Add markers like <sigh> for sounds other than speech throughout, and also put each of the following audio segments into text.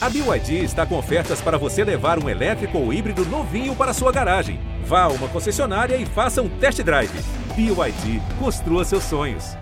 A BYD está com ofertas para você levar um elétrico ou híbrido novinho para sua garagem. Vá a uma concessionária e faça um test drive. BYD, construa seus sonhos.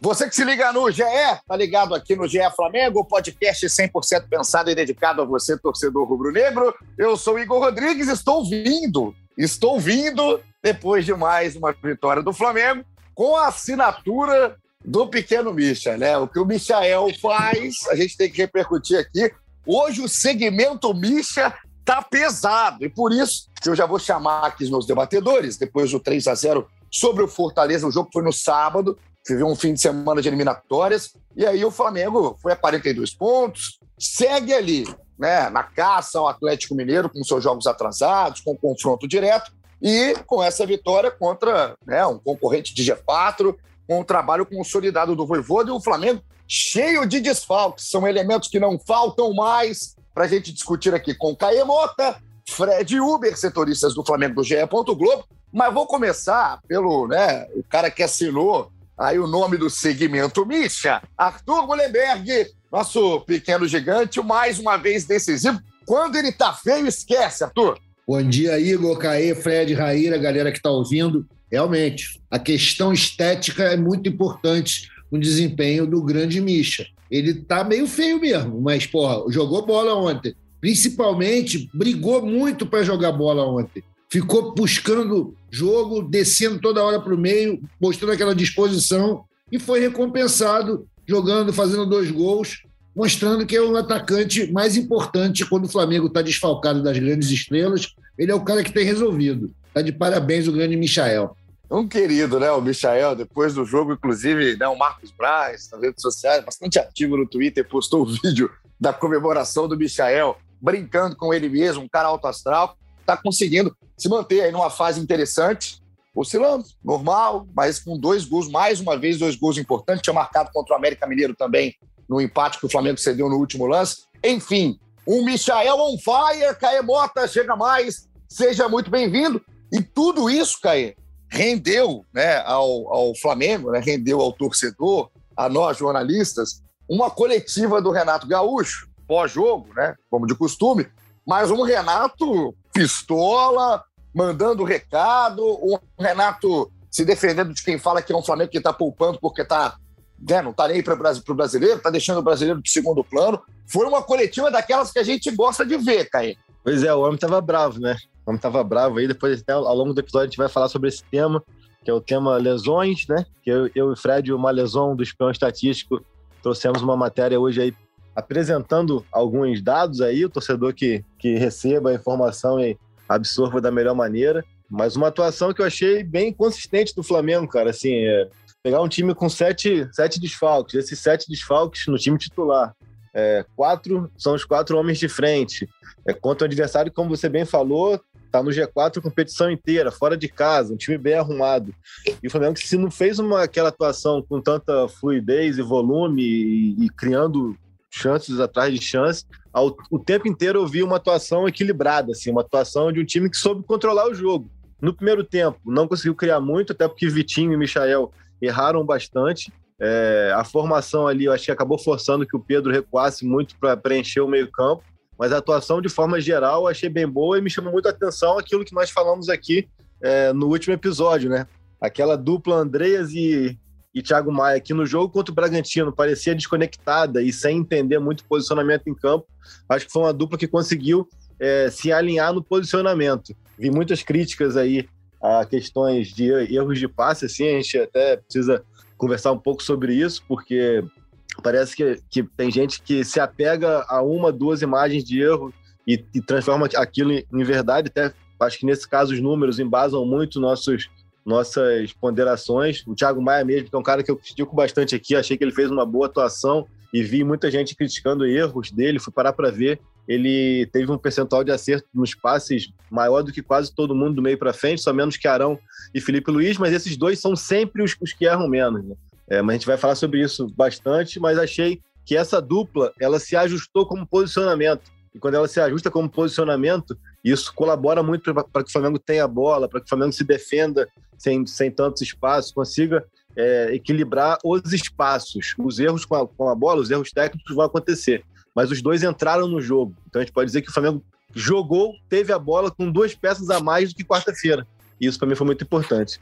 Você que se liga no GE, tá ligado aqui no GE Flamengo, podcast 100% pensado e dedicado a você, torcedor rubro-negro. Eu sou Igor Rodrigues, estou vindo, estou vindo depois de mais uma vitória do Flamengo com a assinatura do pequeno Misha, né? O que o Michael faz, a gente tem que repercutir aqui. Hoje o segmento Misha tá pesado e por isso eu já vou chamar aqui os meus debatedores depois do 3 a 0 sobre o Fortaleza. O jogo foi no sábado, viveu um fim de semana de eliminatórias e aí o Flamengo foi a 42 pontos, segue ali, né, na caça ao Atlético Mineiro com seus jogos atrasados, com confronto direto e com essa vitória contra né, um concorrente de G4 com o trabalho consolidado do Voivoda e o Flamengo cheio de desfalques. São elementos que não faltam mais para a gente discutir aqui com Caê Mota, Fred Uber, setoristas do Flamengo do GE. Globo. Mas vou começar pelo né, o cara que assinou aí o nome do segmento Misha, Arthur Mullenberg, nosso pequeno gigante, mais uma vez decisivo. Quando ele tá feio, esquece, Arthur. Bom dia, Igor, Caê, Fred, Raíra, galera que está ouvindo. Realmente, a questão estética é muito importante no desempenho do grande Misha. Ele tá meio feio mesmo, mas, porra, jogou bola ontem. Principalmente, brigou muito para jogar bola ontem. Ficou buscando jogo, descendo toda hora para o meio, mostrando aquela disposição e foi recompensado jogando, fazendo dois gols, mostrando que é o atacante mais importante quando o Flamengo está desfalcado das grandes estrelas. Ele é o cara que tem resolvido. Está de parabéns o grande Michael. Um querido, né? O Michael, depois do jogo, inclusive, né, o Marcos Braz, nas redes sociais, bastante ativo no Twitter, postou o <laughs> vídeo da comemoração do Michael, brincando com ele mesmo, um cara alto astral, está conseguindo se manter aí numa fase interessante, oscilando, normal, mas com dois gols, mais uma vez, dois gols importantes. Tinha marcado contra o América Mineiro também, no empate que o Flamengo cedeu no último lance. Enfim, um Michael on fire, Caê Mota, chega mais, seja muito bem-vindo. E tudo isso, Caê, rendeu né, ao, ao Flamengo, né, rendeu ao torcedor, a nós jornalistas, uma coletiva do Renato Gaúcho, pós-jogo, né, como de costume, mas um Renato pistola, mandando recado, um Renato se defendendo de quem fala que é um Flamengo que está poupando porque está né, não está nem para o brasileiro, está deixando o brasileiro de segundo plano. Foi uma coletiva daquelas que a gente gosta de ver, Caí. Pois é, o homem estava bravo, né? O homem estava bravo aí. Depois, até ao longo do episódio, a gente vai falar sobre esse tema, que é o tema lesões, né? Que eu, eu e o Fred, uma lesão do espião estatístico, trouxemos uma matéria hoje aí apresentando alguns dados aí, o torcedor que, que receba a informação e absorva da melhor maneira. Mas uma atuação que eu achei bem consistente do Flamengo, cara. Assim, é pegar um time com sete, sete desfalques, esses sete desfalques no time titular. É, quatro são os quatro homens de frente. É, contra o adversário, como você bem falou, tá no G4 a competição inteira, fora de casa, um time bem arrumado. E o Flamengo, se não fez uma, aquela atuação com tanta fluidez e volume e, e criando chances atrás de chances, ao, o tempo inteiro eu vi uma atuação equilibrada, assim, uma atuação de um time que soube controlar o jogo. No primeiro tempo, não conseguiu criar muito, até porque Vitinho e Michael erraram bastante. É, a formação ali, eu acho que acabou forçando que o Pedro recuasse muito para preencher o meio-campo mas a atuação de forma geral achei bem boa e me chamou muito a atenção aquilo que nós falamos aqui é, no último episódio, né? Aquela dupla Andreas e, e Thiago Maia aqui no jogo contra o Bragantino parecia desconectada e sem entender muito posicionamento em campo. Acho que foi uma dupla que conseguiu é, se alinhar no posicionamento. Vi muitas críticas aí a questões de erros de passe, assim, a gente até precisa conversar um pouco sobre isso, porque parece que, que tem gente que se apega a uma, duas imagens de erro e, e transforma aquilo em, em, verdade. Até acho que nesse caso os números embasam muito nossos, nossas ponderações. O Thiago Maia mesmo, que é um cara que eu critico bastante aqui, achei que ele fez uma boa atuação e vi muita gente criticando erros dele, fui parar para ver. Ele teve um percentual de acerto nos passes maior do que quase todo mundo do meio para frente, só menos que Arão e Felipe Luiz, mas esses dois são sempre os, os que erram menos. Né? É, mas a gente vai falar sobre isso bastante, mas achei que essa dupla ela se ajustou como posicionamento. E quando ela se ajusta como posicionamento, isso colabora muito para que o Flamengo tenha a bola, para que o Flamengo se defenda sem, sem tantos espaços, consiga é, equilibrar os espaços. Os erros com a, com a bola, os erros técnicos vão acontecer. Mas os dois entraram no jogo. Então a gente pode dizer que o Flamengo jogou, teve a bola com duas peças a mais do que quarta-feira. Isso para mim foi muito importante.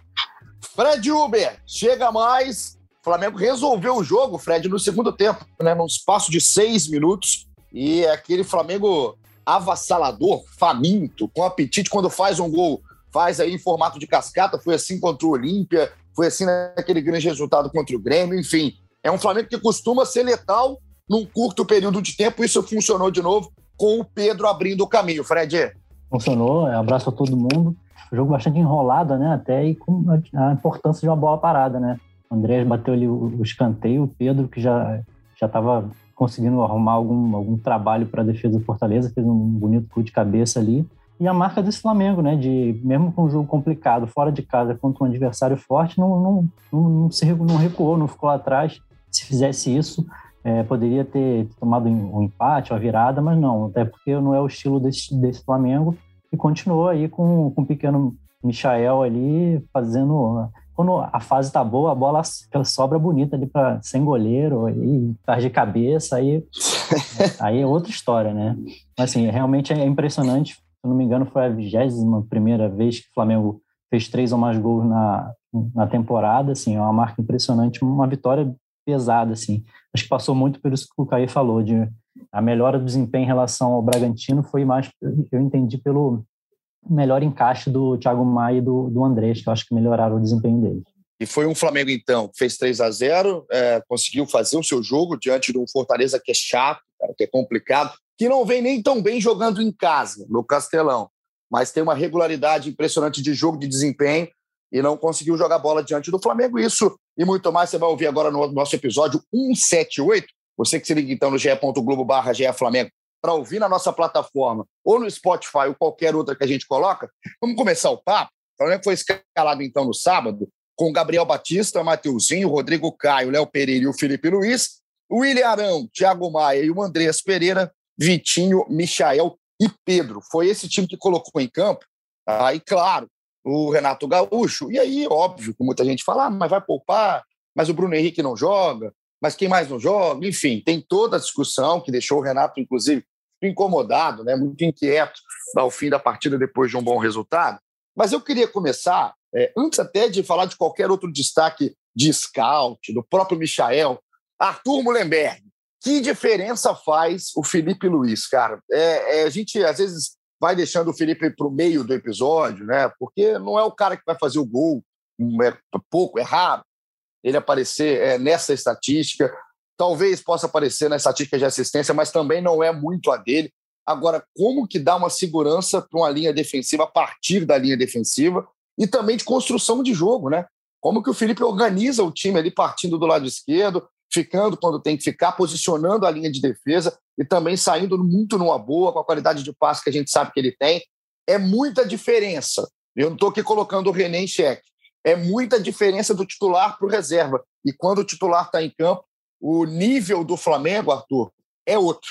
Fred Uber, chega mais. Flamengo resolveu o jogo, Fred, no segundo tempo, né? Num espaço de seis minutos. E é aquele Flamengo avassalador, faminto, com apetite quando faz um gol, faz aí em formato de cascata. Foi assim contra o Olímpia, foi assim naquele grande resultado contra o Grêmio. Enfim, é um Flamengo que costuma ser letal num curto período de tempo. Isso funcionou de novo com o Pedro abrindo o caminho. Fred. Funcionou, abraço a todo mundo. O jogo bastante enrolado, né? Até e com a importância de uma bola parada, né? O Andrés bateu ali o escanteio, o Pedro, que já já estava conseguindo arrumar algum, algum trabalho para a defesa do Fortaleza, fez um bonito cu de cabeça ali. E a marca desse Flamengo, né? De mesmo com um jogo complicado, fora de casa, contra um adversário forte, não, não, não, não se não recuou, não ficou atrás. Se fizesse isso, é, poderia ter tomado um empate, uma virada, mas não, até porque não é o estilo desse, desse Flamengo. E continuou aí com, com o pequeno Michael ali fazendo quando a fase tá boa, a bola sobra bonita ali para sem goleiro e tá de cabeça, aí, <laughs> aí é outra história, né? Mas assim, realmente é impressionante. Se não me engano, foi a vigésima primeira vez que o Flamengo fez três ou mais gols na, na temporada, assim, é uma marca impressionante, uma vitória pesada, assim. Acho que passou muito pelo isso que o Caí falou, de a melhora do desempenho em relação ao Bragantino foi mais, eu entendi, pelo melhor encaixe do Thiago Maia e do, do Andrés, que eu acho que melhoraram o desempenho dele. E foi um Flamengo, então, que fez 3 a 0 é, conseguiu fazer o seu jogo diante de um Fortaleza que é chato, cara, que é complicado, que não vem nem tão bem jogando em casa, no Castelão, mas tem uma regularidade impressionante de jogo, de desempenho, e não conseguiu jogar bola diante do Flamengo. Isso e muito mais você vai ouvir agora no nosso episódio 178. Você que se liga então no ge.globo barra Flamengo para ouvir na nossa plataforma ou no Spotify ou qualquer outra que a gente coloca. Vamos começar o papo. O Flamengo foi escalado então no sábado com Gabriel Batista, Mateuzinho, Rodrigo Caio, Léo Pereira e o Felipe Luiz, William Arão, Thiago Maia e o Andreas Pereira, Vitinho, Michael e Pedro. Foi esse time que colocou em campo. Aí, claro, o Renato Gaúcho. E aí, óbvio, que muita gente fala, ah, mas vai poupar, mas o Bruno Henrique não joga, mas quem mais não joga? Enfim, tem toda a discussão que deixou o Renato, inclusive, incomodado, né, muito inquieto ao fim da partida depois de um bom resultado. Mas eu queria começar, é, antes até de falar de qualquer outro destaque de scout, do próprio Michael, Arthur Mullenberg. Que diferença faz o Felipe Luiz, cara? É, é, a gente, às vezes, vai deixando o Felipe para o meio do episódio, né? Porque não é o cara que vai fazer o gol, é pouco, é raro ele aparecer é, nessa estatística. Talvez possa aparecer na estatística de assistência, mas também não é muito a dele. Agora, como que dá uma segurança para uma linha defensiva a partir da linha defensiva e também de construção de jogo, né? Como que o Felipe organiza o time ali partindo do lado esquerdo, ficando quando tem que ficar, posicionando a linha de defesa e também saindo muito numa boa, com a qualidade de passe que a gente sabe que ele tem. É muita diferença. Eu não estou aqui colocando o René em xeque. É muita diferença do titular para o reserva. E quando o titular está em campo, o nível do Flamengo, Arthur, é outro.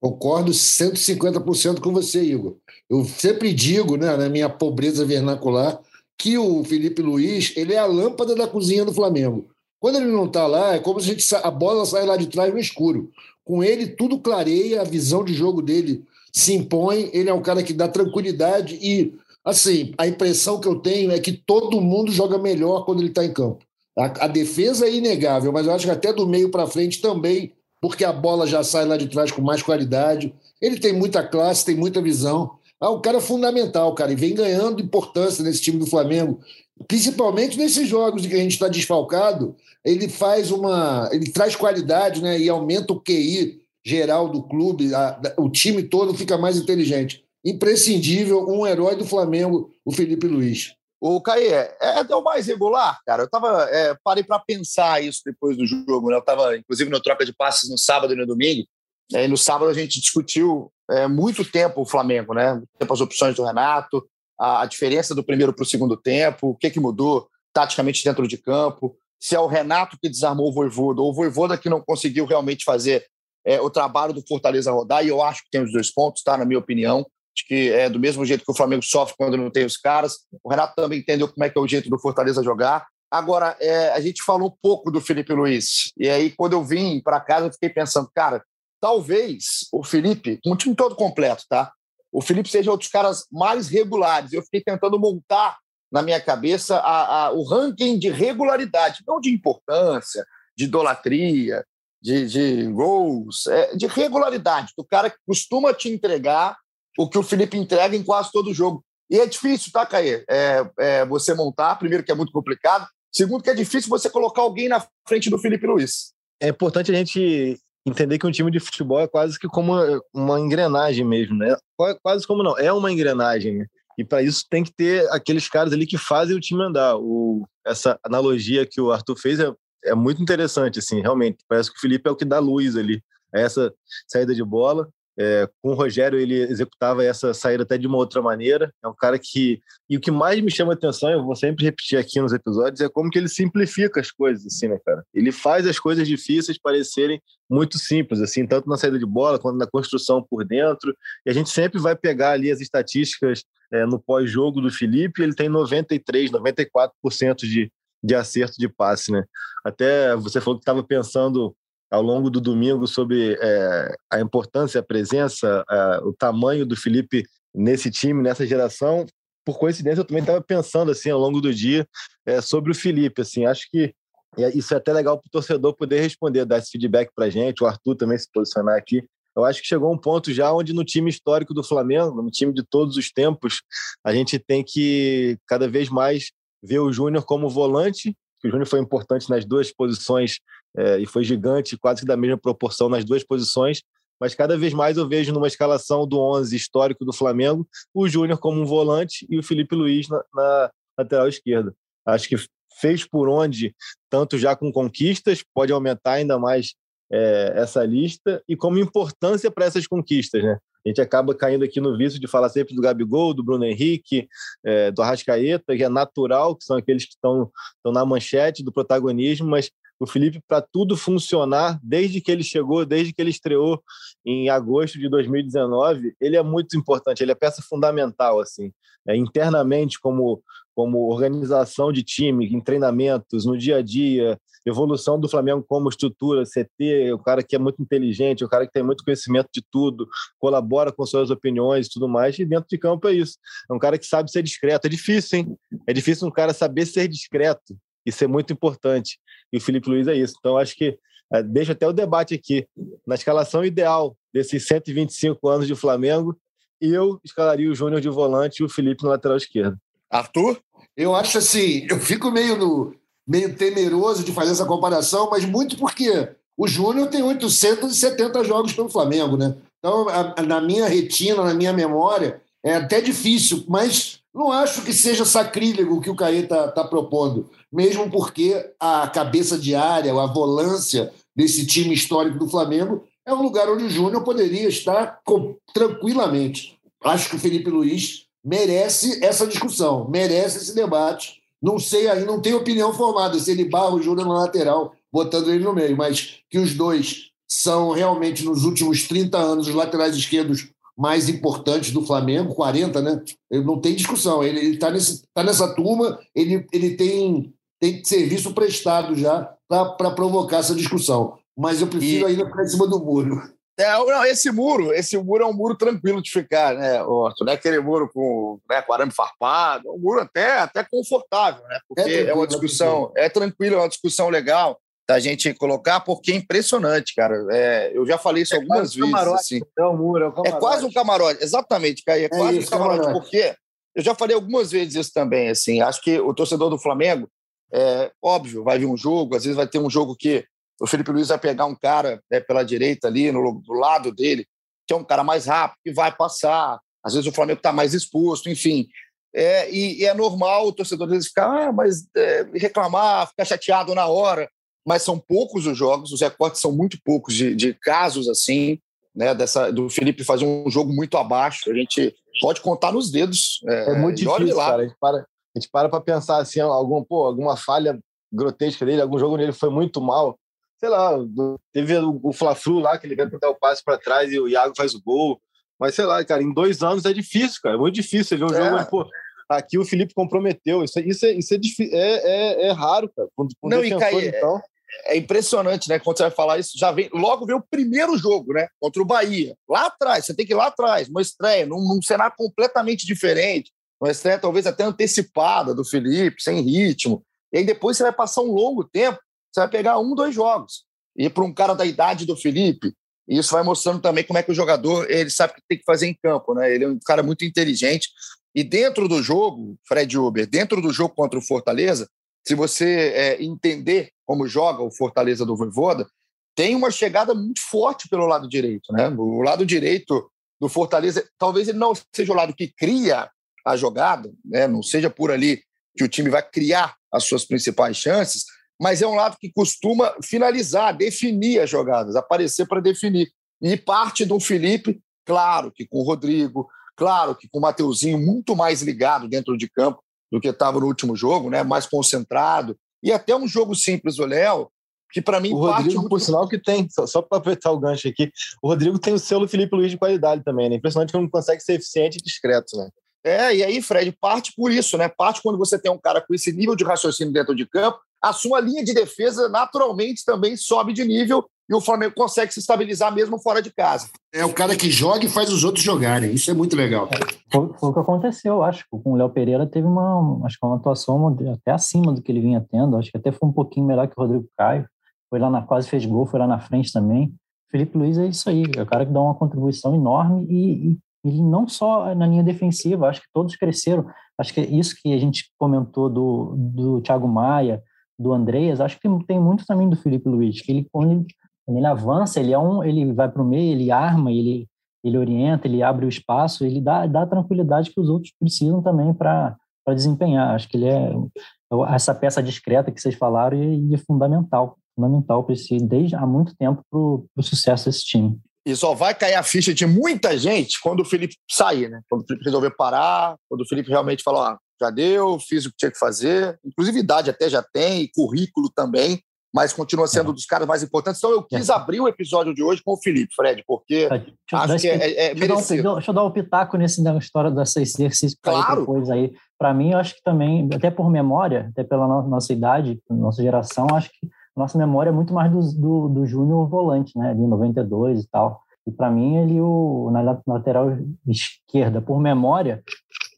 Concordo 150% com você, Igor. Eu sempre digo, né, na minha pobreza vernacular, que o Felipe Luiz ele é a lâmpada da cozinha do Flamengo. Quando ele não está lá, é como se a, gente, a bola sai lá de trás no escuro. Com ele, tudo clareia, a visão de jogo dele se impõe. Ele é um cara que dá tranquilidade e, assim, a impressão que eu tenho é que todo mundo joga melhor quando ele está em campo. A, a, defesa é inegável, mas eu acho que até do meio para frente também, porque a bola já sai lá de trás com mais qualidade. Ele tem muita classe, tem muita visão. Ah, um cara fundamental, cara, e vem ganhando importância nesse time do Flamengo, principalmente nesses jogos em que a gente está desfalcado. Ele faz uma. Ele traz qualidade, né? E aumenta o QI geral do clube, a, o time todo fica mais inteligente. Imprescindível, um herói do Flamengo, o Felipe Luiz. O Caê, é, é o mais regular, cara. Eu tava, é, parei para pensar isso depois do jogo. Né? Eu estava, inclusive, no troca de passes no sábado e no domingo. E no sábado a gente discutiu é, muito tempo o Flamengo, né? Tempo as opções do Renato, a, a diferença do primeiro para o segundo tempo, o que, que mudou taticamente dentro de campo, se é o Renato que desarmou o Voivoda ou o Voivoda que não conseguiu realmente fazer é, o trabalho do Fortaleza rodar, e eu acho que tem os dois pontos, tá? Na minha opinião. Que é do mesmo jeito que o Flamengo sofre quando não tem os caras. O Renato também entendeu como é que é o jeito do Fortaleza jogar. Agora, é, a gente falou pouco do Felipe Luiz. E aí, quando eu vim para casa, eu fiquei pensando, cara, talvez o Felipe, um time todo completo, tá? O Felipe seja um dos caras mais regulares. Eu fiquei tentando montar na minha cabeça a, a, o ranking de regularidade, não de importância, de idolatria, de, de gols, é, de regularidade, do cara que costuma te entregar o que o Felipe entrega em quase todo jogo. E é difícil, tá, Caê? É, é, você montar, primeiro que é muito complicado, segundo que é difícil você colocar alguém na frente do Felipe Luiz. É importante a gente entender que um time de futebol é quase que como uma, engrenagem mesmo, né? Quase como não, é uma engrenagem, né? E para isso tem que ter aqueles caras ali que fazem o time andar. O, essa analogia que o Arthur fez é, é muito interessante, assim, realmente. Parece que o Felipe é o que dá luz ali. Essa saída de bola. É, com o Rogério, ele executava essa saída até de uma outra maneira. É um cara que. E o que mais me chama atenção, eu vou sempre repetir aqui nos episódios, é como que ele simplifica as coisas, assim, né, cara? Ele faz as coisas difíceis parecerem muito simples, assim, tanto na saída de bola quanto na construção por dentro. E a gente sempre vai pegar ali as estatísticas é, no pós-jogo do Felipe, ele tem 93, 94% de, de acerto de passe, né? Até você falou que estava pensando ao longo do domingo sobre é, a importância, a presença, a, o tamanho do Felipe nesse time, nessa geração. Por coincidência, eu também estava pensando assim ao longo do dia é, sobre o Felipe. Assim, acho que isso é até legal para o torcedor poder responder, dar esse feedback para gente, o Arthur também se posicionar aqui. Eu acho que chegou um ponto já onde no time histórico do Flamengo, no time de todos os tempos, a gente tem que cada vez mais ver o Júnior como volante, que o Júnior foi importante nas duas posições é, e foi gigante, quase que da mesma proporção nas duas posições, mas cada vez mais eu vejo numa escalação do 11 histórico do Flamengo o Júnior como um volante e o Felipe Luiz na, na lateral esquerda. Acho que fez por onde, tanto já com conquistas, pode aumentar ainda mais é, essa lista e como importância para essas conquistas, né? A gente acaba caindo aqui no vício de falar sempre do Gabigol, do Bruno Henrique, é, do Arrascaeta, que é natural, que são aqueles que estão, estão na manchete do protagonismo, mas o Felipe, para tudo funcionar, desde que ele chegou, desde que ele estreou em agosto de 2019, ele é muito importante, ele é peça fundamental, assim, é, internamente, como, como organização de time, em treinamentos, no dia a dia, evolução do Flamengo como estrutura, CT, o cara que é muito inteligente, o cara que tem muito conhecimento de tudo, colabora com suas opiniões e tudo mais, e dentro de campo é isso. É um cara que sabe ser discreto. É difícil, hein? É difícil um cara saber ser discreto. Isso é muito importante. E o Felipe Luiz é isso. Então, acho que é, deixa até o debate aqui. Na escalação ideal desses 125 anos de Flamengo, eu escalaria o Júnior de volante e o Felipe no lateral esquerdo. Arthur? Eu acho assim, eu fico meio, no, meio temeroso de fazer essa comparação, mas muito porque o Júnior tem 870 jogos pelo Flamengo, né? Então, a, a, na minha retina, na minha memória, é até difícil, mas não acho que seja sacrílego o que o Caê está tá propondo, mesmo porque a cabeça de área, a volância desse time histórico do Flamengo é um lugar onde o Júnior poderia estar com, tranquilamente. Acho que o Felipe Luiz merece essa discussão, merece esse debate. Não sei aí, não tenho opinião formada se ele barra o Júnior na lateral, botando ele no meio, mas que os dois são realmente, nos últimos 30 anos, os laterais esquerdos mais importantes do Flamengo, 40, né? Não tem discussão. Ele está tá nessa turma, ele, ele tem, tem serviço prestado já para provocar essa discussão. Mas eu prefiro e... ainda ficar em cima do muro. É, não, esse muro, esse muro é um muro tranquilo de ficar, né, Orto? Não é aquele muro com, né, com arame farpado, é um muro até, até confortável, né? Porque é, é uma discussão, é tranquilo, é uma discussão legal da gente colocar, porque é impressionante, cara. É, eu já falei isso é algumas vezes. Camarote, assim. é, um muro, é, um é quase um camarote, exatamente, Caio, é, é quase isso, um camarote, camarote, porque eu já falei algumas vezes isso também, assim, acho que o torcedor do Flamengo, é óbvio, vai vir um jogo, às vezes vai ter um jogo que o Felipe Luiz vai pegar um cara né, pela direita ali, no, do lado dele, que é um cara mais rápido, que vai passar, às vezes o Flamengo está mais exposto, enfim. É, e, e, é normal o torcedor às vezes ficar, ah, mas é, reclamar, ficar chateado na hora mas são poucos os jogos, os recortes são muito poucos de, de casos assim, né, dessa, do Felipe fazer um jogo muito abaixo. A gente pode contar nos dedos. É, é muito difícil, cara. A gente para a gente para para pensar assim, algum, pô, alguma falha grotesca dele, algum jogo nele foi muito mal. Sei lá, teve o, Fla-Flu lá, que ele vai tentar o passe para trás e o Iago faz o gol. Mas sei lá, cara, em dois anos é difícil, cara. É muito difícil você ver um é. jogo, pô, aqui o Felipe comprometeu. Isso, isso, é, isso é, é, é, é raro, cara. Com, com Não, e então. É, é impressionante, né? Quando você vai falar isso, já vem. Logo vem o primeiro jogo, né? Contra o Bahia. Lá atrás, você tem que ir lá atrás, uma estreia, num, num cenário completamente diferente. Uma estreia talvez até antecipada do Felipe, sem ritmo. E aí depois você vai passar um longo tempo, você vai pegar um, dois jogos. E para um cara da idade do Felipe, isso vai mostrando também como é que o jogador ele sabe o que tem que fazer em campo, né? Ele é um cara muito inteligente. E dentro do jogo, Fred Uber, dentro do jogo contra o Fortaleza, se você é, entender como joga o Fortaleza do Voivoda, tem uma chegada muito forte pelo lado direito, né? O lado direito do Fortaleza, talvez ele não seja o lado que cria a jogada, né? Não seja por ali que o time vai criar as suas principais chances, mas é um lado que costuma finalizar, definir as jogadas, aparecer para definir. E parte do Felipe, claro que com o Rodrigo, claro que com o Mateuzinho muito mais ligado dentro de campo do que estava no último jogo, né? mais concentrado. E até um jogo simples do Léo, que para mim o Rodrigo, muito... por sinal que tem, só, só para aproveitar o gancho aqui, o Rodrigo tem o selo Felipe Luiz de qualidade também, né? Impressionante como consegue ser eficiente e discreto, né? É, e aí, Fred, parte por isso, né? Parte quando você tem um cara com esse nível de raciocínio dentro de campo, a sua linha de defesa naturalmente também sobe de nível e o Flamengo consegue se estabilizar mesmo fora de casa. É o cara que joga e faz os outros jogarem. Isso é muito legal. É, foi, foi, o que aconteceu, acho. Com o Léo Pereira teve uma, acho que uma atuação até acima do que ele vinha tendo. Acho que até foi um pouquinho melhor que o Rodrigo Caio. Foi lá na quase fez gol, foi lá na frente também. Felipe Luiz é isso aí, é o cara que dá uma contribuição enorme e, e e não só na linha defensiva, acho que todos cresceram. Acho que é isso que a gente comentou do, do Thiago Maia, do Andreas, acho que tem, tem muito também do Felipe Luiz, que ele quando, ele ele avança, ele é um, ele vai para o meio, ele arma, ele ele orienta, ele abre o espaço, ele dá, dá a tranquilidade que os outros precisam também para desempenhar. Acho que ele é essa peça discreta que vocês falaram e, é fundamental, fundamental para esse desde há muito tempo para o sucesso desse time. E só vai cair a ficha de muita gente quando o Felipe sair, né? Quando o Felipe resolver parar, quando o Felipe realmente falou, ah, já deu, fiz o que tinha que fazer. Inclusive, idade até já tem, e currículo também, mas continua sendo um dos caras mais importantes. Então, eu quis é. abrir o episódio de hoje com o Felipe, Fred, porque acho que é, é, é deixa, um, deixa eu dar um pitaco nesse, na história dessa exercício claro. depois aí. Para mim, eu acho que também, até por memória, até pela no, nossa idade, nossa geração, acho que nossa memória é muito mais do, do, do Júnior volante, né? De 92 e tal. E para mim, ele, o, na lateral esquerda, por memória,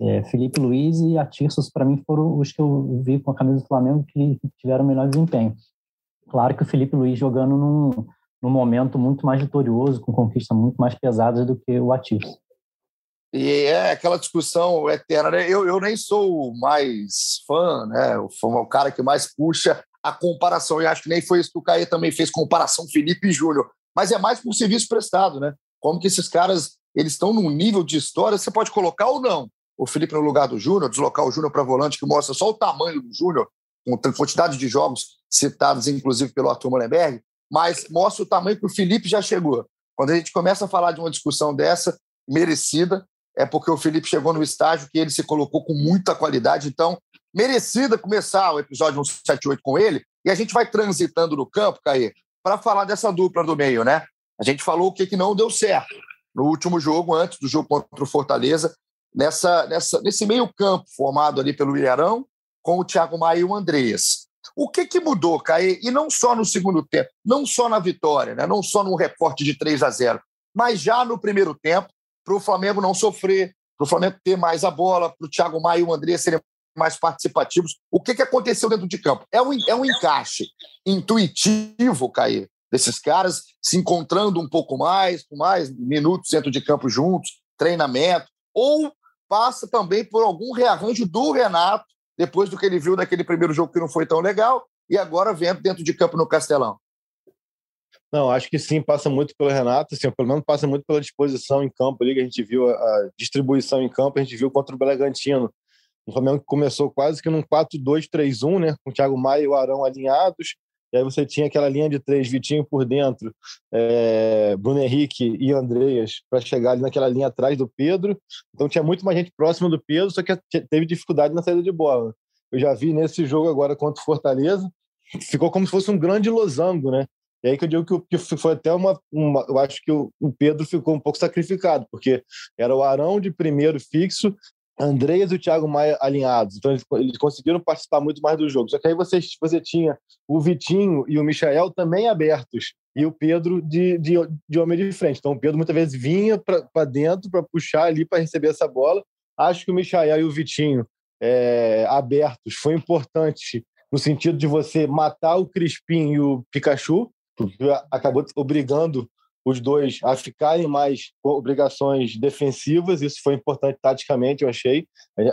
é, Felipe Luiz e Atirsos, para mim, foram os que eu vi com a camisa do Flamengo que tiveram o melhor desempenho. Claro que o Felipe Luiz jogando num, num momento muito mais vitorioso, com conquistas muito mais pesadas do que o Atirsos. E é aquela discussão eterna. Né? Eu, eu nem sou mais fã, né? O, o cara que mais puxa a comparação. E acho que nem foi isso que o Caê também fez, comparação Felipe e Júnior. Mas é mais por serviço prestado, né? Como que esses caras eles estão num nível de história, você pode colocar ou não o Felipe no lugar do Júnior, deslocar o Júnior para volante, que mostra só o tamanho do Júnior, com quantidade de jogos citados, inclusive, pelo Arthur Mullenberg, mas mostra o tamanho que o Felipe já chegou. Quando a gente começa a falar de uma discussão dessa, merecida, é porque o Felipe chegou no estágio que ele se colocou com muita qualidade. Então, merecida começar o episódio 178 com ele, e a gente vai transitando no campo, Caê, para falar dessa dupla do meio, né? A gente falou o que, que não deu certo no último jogo, antes do jogo contra o Fortaleza, nessa, nessa, nesse meio-campo formado ali pelo Ilharão, com o Thiago Maia e o Andreas. O que, que mudou, Caê? E não só no segundo tempo, não só na vitória, né? não só no recorte de 3 a 0, mas já no primeiro tempo, para o Flamengo não sofrer, para o Flamengo ter mais a bola, para o Thiago Maia e o Andreas serem mais participativos. O que, que aconteceu dentro de campo? É um, é um encaixe intuitivo, Caê, desses caras se encontrando um pouco mais, mais minutos dentro de campo juntos, treinamento, ou passa também por algum rearranjo do Renato, depois do que ele viu naquele primeiro jogo que não foi tão legal, e agora vendo dentro de campo no Castelão. Não, acho que sim, passa muito pelo Renato, assim, pelo menos passa muito pela disposição em campo ali, que a gente viu a distribuição em campo, a gente viu contra o Bragantino. O Flamengo começou quase que num 4-2-3-1, né? Com o Thiago Maia e o Arão alinhados. E aí você tinha aquela linha de três, Vitinho por dentro, é, Bruno Henrique e Andreas, para chegar ali naquela linha atrás do Pedro. Então tinha muito mais gente próxima do Pedro, só que teve dificuldade na saída de bola. Eu já vi nesse jogo agora contra o Fortaleza, ficou como se fosse um grande losango, né? E aí que eu digo que, foi até uma, uma Eu acho que o, o Pedro ficou um pouco sacrificado, porque era o Arão de primeiro fixo Andreas e o Thiago Maia alinhados. Então, eles, eles, conseguiram participar muito mais do jogo. Só que aí você, você tinha o Vitinho e o Michael também abertos. E o Pedro de, de, de homem de frente. Então, o Pedro muitas vezes vinha para dentro para puxar ali para receber essa bola. Acho que o Michael e o Vitinho é, abertos foi importante no sentido de você matar o Crispim e o Pikachu, porque acabou obrigando os dois a ficarem mais com obrigações defensivas. Isso foi importante taticamente, eu achei.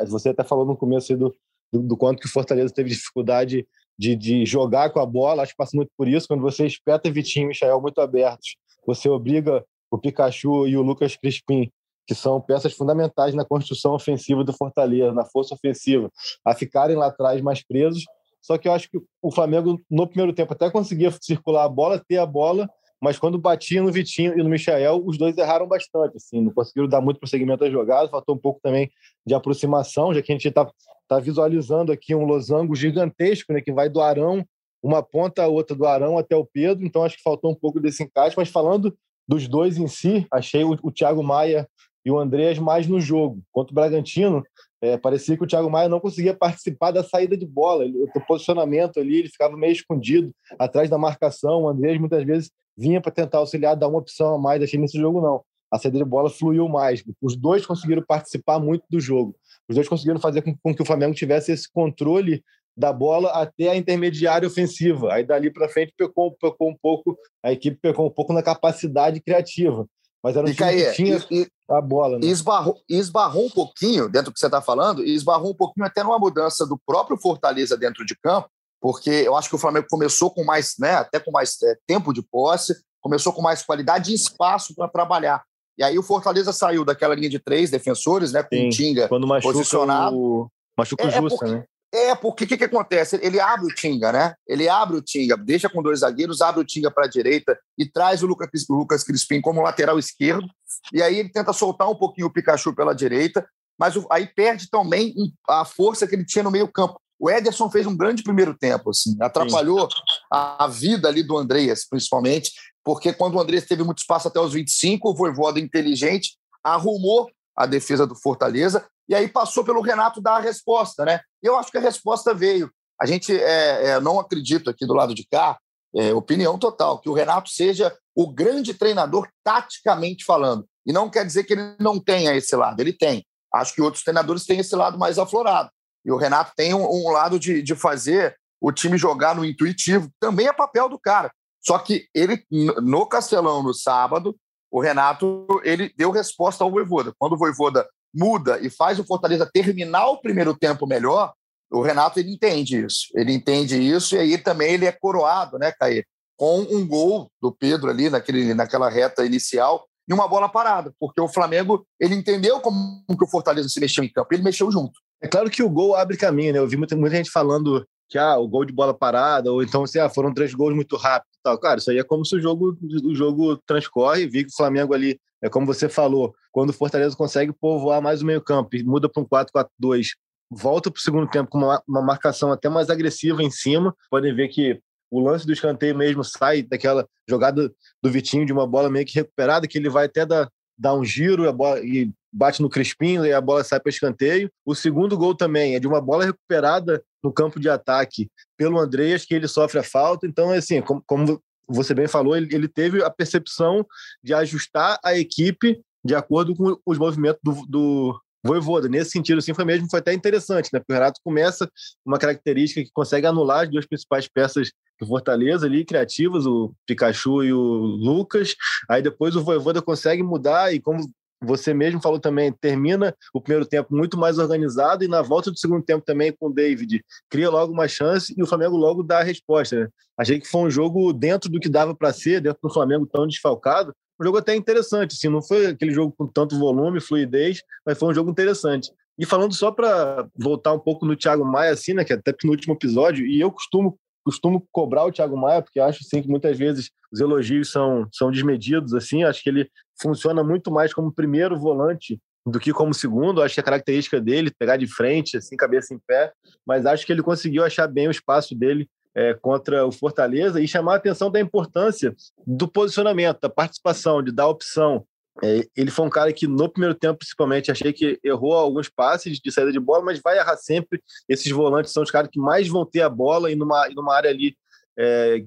Você até falou no começo do, do, do quanto que o Fortaleza teve dificuldade de, de, jogar com a bola. Acho que passa muito por isso. Quando você espeta Vitinho e Michael muito abertos, você obriga o Pikachu e o Lucas Crispim, que são peças fundamentais na construção ofensiva do Fortaleza, na força ofensiva, a ficarem lá atrás mais presos. Só que eu acho que o Flamengo, no primeiro tempo, até conseguia circular a bola, ter a bola, mas quando batia no Vitinho e no Michael, os dois erraram bastante, assim, não conseguiram dar muito prosseguimento à jogada, faltou um pouco também de aproximação, já que a gente está tá visualizando aqui um losango gigantesco, né, que vai do Arão, uma ponta a outra do Arão até o Pedro, então acho que faltou um pouco desse encaixe, mas falando dos dois em si, achei o, o Thiago Maia e o Andreas mais no jogo. Contra o Bragantino, é, parecia que o Thiago Maia não conseguia participar da saída de bola, o posicionamento ali, ele ficava meio escondido atrás da marcação. O Andreas muitas vezes vinha para tentar auxiliar, dar uma opção a mais. Achei nesse jogo não. A saída de bola fluiu mais. Os dois conseguiram participar muito do jogo. Os dois conseguiram fazer com, com que o Flamengo tivesse esse controle da bola até a intermediária ofensiva. Aí dali para frente pecou, pecou um pouco, a equipe pecou um pouco na capacidade criativa. Mas era um e time Caê, que tinha e, a bola. Né? Esbarrou, esbarrou um pouquinho, dentro do que você está falando, e esbarrou um pouquinho até numa mudança do próprio Fortaleza dentro de campo, porque eu acho que o Flamengo começou com mais, né, até com mais é, tempo de posse, começou com mais qualidade e espaço para trabalhar. E aí o Fortaleza saiu daquela linha de três defensores, né, com Sim, o Tinga quando posicionado. O... Machuca o é, Justa, é porque, né? É, porque o que, que acontece? Ele abre o Tinga, né? Ele abre o Tinga, deixa com dois zagueiros, abre o Tinga para a direita e traz o Lucas, Lucas Crispim como lateral esquerdo. E aí ele tenta soltar um pouquinho o Pikachu pela direita, mas aí perde também a força que ele tinha no meio-campo. O Ederson fez um grande primeiro tempo, assim, atrapalhou a vida ali do Andreas, principalmente, porque quando o Andreas teve muito espaço até os 25, o Voivoda inteligente arrumou a defesa do Fortaleza e aí passou pelo Renato dar a resposta, né? E eu acho que a resposta veio. A gente é, é, não acredita aqui do lado de cá, é, opinião total, que o Renato seja o grande treinador taticamente falando. E não quer dizer que ele não tenha esse lado, ele tem. Acho que outros treinadores têm esse lado mais aflorado. E o Renato tem um, um lado de, de fazer o time jogar no intuitivo, também é papel do cara. Só que ele, no Castelão, no sábado, o Renato ele deu resposta ao Voivoda. Quando o Voivoda muda e faz o Fortaleza terminar o primeiro tempo melhor, o Renato ele entende isso. Ele entende isso e aí também ele é coroado, né, Caí? Com um gol do Pedro ali naquele, naquela reta inicial e uma bola parada, porque o Flamengo ele entendeu como que o Fortaleza se mexeu em campo, ele mexeu junto. É claro que o gol abre caminho, né? Eu vi muita, muita gente falando que ah, o gol de bola parada, ou então se ah, foram três gols muito rápido tal. Cara, isso aí é como se o jogo, o jogo transcorre, vi que o Flamengo ali, é como você falou, quando o Fortaleza consegue povoar mais o meio-campo e muda para um 4-4-2, volta para o segundo tempo com uma, uma marcação até mais agressiva em cima. Podem ver que o lance do escanteio mesmo sai daquela jogada do Vitinho de uma bola meio que recuperada, que ele vai até dar, dar um giro a bola, e bate no Crispim e a bola sai para escanteio. O segundo gol também é de uma bola recuperada no campo de ataque pelo Andreas, que ele sofre a falta. Então, é assim, como, como você bem falou, ele, ele, teve a percepção de ajustar a equipe de acordo com os movimentos do, do Voivoda. Nesse sentido, assim, foi mesmo, foi até interessante, né? Porque o Renato começa uma característica que consegue anular as duas principais peças do Fortaleza ali, criativas, o Pikachu e o Lucas. Aí depois o Voivoda consegue mudar e como você mesmo falou também, termina o primeiro tempo muito mais organizado e na volta do segundo tempo também com o David, cria logo uma chance e o Flamengo logo dá a resposta. Né? Achei que foi um jogo dentro do que dava para ser, dentro do Flamengo tão desfalcado, um jogo até interessante, assim, não foi aquele jogo com tanto volume, fluidez, mas foi um jogo interessante. E falando só para voltar um pouco no Thiago Maia, assim, né, que até no último episódio, e eu costumo costumo cobrar o Thiago Maia, porque acho sim que muitas vezes os elogios são, são desmedidos, assim, acho que ele funciona muito mais como primeiro volante do que como segundo, acho que a característica dele, pegar de frente, assim, cabeça em pé, mas acho que ele conseguiu achar bem o espaço dele é, contra o Fortaleza e chamar a atenção da importância do posicionamento, da participação, de dar opção. É, ele foi um cara que, no primeiro tempo, principalmente, achei que errou alguns passes de saída de bola, mas vai errar sempre. Esses volantes são os caras que mais vão ter a bola e numa, numa área ali é,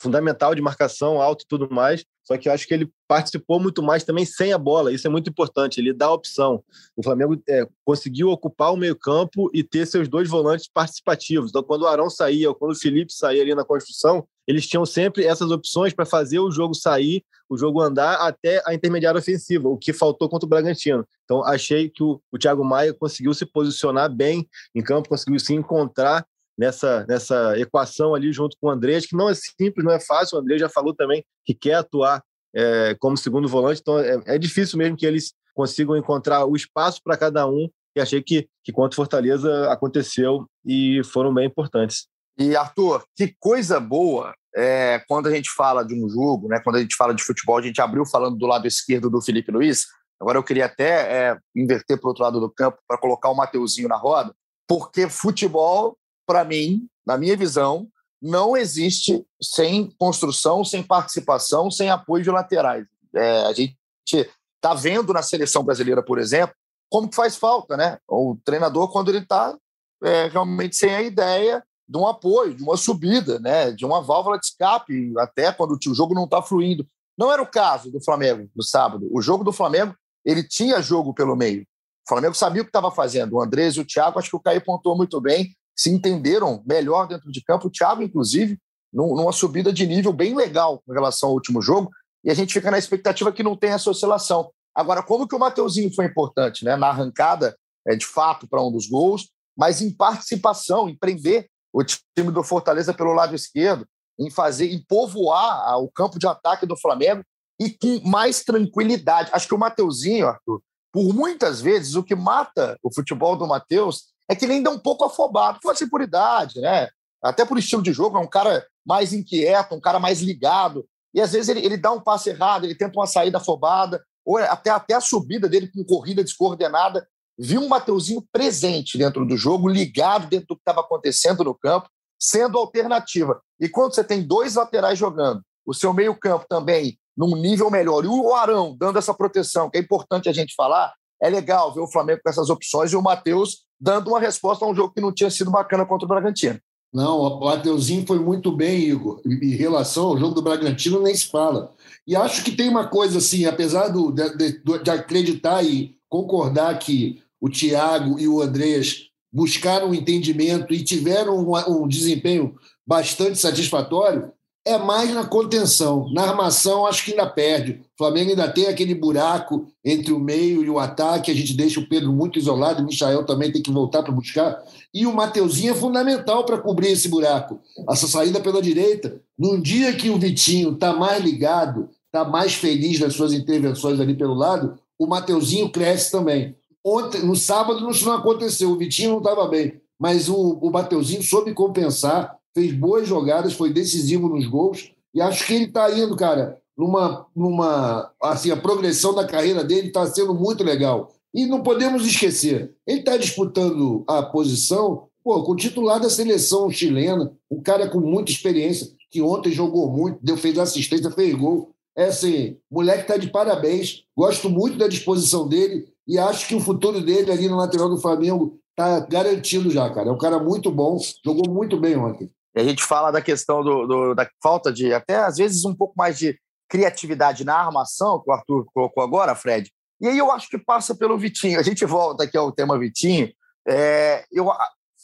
fundamental de marcação, alto e tudo mais. Só que eu acho que ele participou muito mais também sem a bola. Isso é muito importante. Ele dá a opção. O Flamengo é, conseguiu ocupar o meio-campo e ter seus dois volantes participativos. Então, quando o Arão saía ou quando o Felipe saía ali na construção, eles tinham sempre essas opções para fazer o jogo sair, o jogo andar até a intermediária ofensiva, o que faltou contra o Bragantino. Então, achei que o, o Thiago Maia conseguiu se posicionar bem em campo, conseguiu se encontrar nessa, nessa equação ali junto com o Andrés, que não é simples, não é fácil. O Andrés já falou também que quer atuar é, como segundo volante, então é, é, difícil mesmo que eles consigam encontrar o espaço para cada um. E achei que, que contra Fortaleza aconteceu e foram bem importantes. E Arthur, que coisa boa é, quando a gente fala de um jogo, né, quando a gente fala de futebol, a gente abriu falando do lado esquerdo do Felipe Luiz. Agora eu queria até é, inverter para o outro lado do campo para colocar o Mateuzinho na roda, porque futebol para mim, na minha visão, não existe sem construção, sem participação, sem apoio de laterais. É, a gente está vendo na seleção brasileira, por exemplo, como que faz falta, né? O treinador, quando ele está é, realmente sem a ideia de um apoio, de uma subida, né? de uma válvula de escape, até quando o jogo não está fluindo. Não era o caso do Flamengo no sábado. O jogo do Flamengo, ele tinha jogo pelo meio. O Flamengo sabia o que estava fazendo. O Andrés e o Thiago, acho que o Caio pontuou muito bem se entenderam melhor dentro de campo. O Thiago, inclusive, numa subida de nível bem legal com relação ao último jogo, e a gente fica na expectativa que não tenha essa oscilação. Agora, como que o Mateuzinho foi importante, né? Na arrancada, é, de fato, para um dos gols, mas em participação, em prender o time do Fortaleza pelo lado esquerdo, em fazer, em povoar o campo de ataque do Flamengo e com mais tranquilidade. Acho que o Mateuzinho, Arthur, por muitas vezes, o que mata o futebol do Matheus é que ele ainda é um pouco afobado, pode ser por idade, né? Até por estilo de jogo, é um cara mais inquieto, um cara mais ligado. E às vezes ele, ele dá um passe errado, ele tenta uma saída afobada, ou até, até a subida dele com corrida descoordenada. Viu um Mateuzinho presente dentro do jogo, ligado dentro do que estava acontecendo no campo, sendo alternativa. E quando você tem dois laterais jogando, o seu meio-campo também num nível melhor, e o Arão dando essa proteção, que é importante a gente falar, é legal ver o Flamengo com essas opções e o Matheus dando uma resposta a um jogo que não tinha sido bacana contra o Bragantino. Não, o Mateuzinho foi muito bem, Igor. Em relação ao jogo do Bragantino, nem se fala. E acho que tem uma coisa assim, apesar do, de, de, de acreditar e concordar que o Thiago e o Andreas buscaram um entendimento e tiveram um, um desempenho bastante satisfatório, é mais na contenção. Na armação, acho que ainda perde. O Flamengo ainda tem aquele buraco entre o meio e o ataque. A gente deixa o Pedro muito isolado. O Michael também tem que voltar para buscar. E o Mateuzinho é fundamental para cobrir esse buraco. Essa saída pela direita. Num dia que o Vitinho está mais ligado, está mais feliz nas suas intervenções ali pelo lado, o Mateuzinho cresce também. Ontem, no sábado, isso não aconteceu. O Vitinho não estava bem. Mas o, o Mateuzinho soube compensar fez boas jogadas, foi decisivo nos gols. E acho que ele está indo, cara, numa, numa. Assim, a progressão da carreira dele está sendo muito legal. E não podemos esquecer, ele está disputando a posição pô, com o titular da seleção chilena, um cara com muita experiência, que ontem jogou muito, deu, fez assistência, fez gol. É assim, moleque está de parabéns. Gosto muito da disposição dele e acho que o futuro dele ali no lateral do Flamengo está garantido já, cara. É um cara muito bom, jogou muito bem ontem. E a gente fala da questão do, do, da falta de, até às vezes, um pouco mais de criatividade na armação, que o Arthur colocou agora, Fred. E aí eu acho que passa pelo Vitinho. A gente volta aqui ao tema Vitinho. É, eu,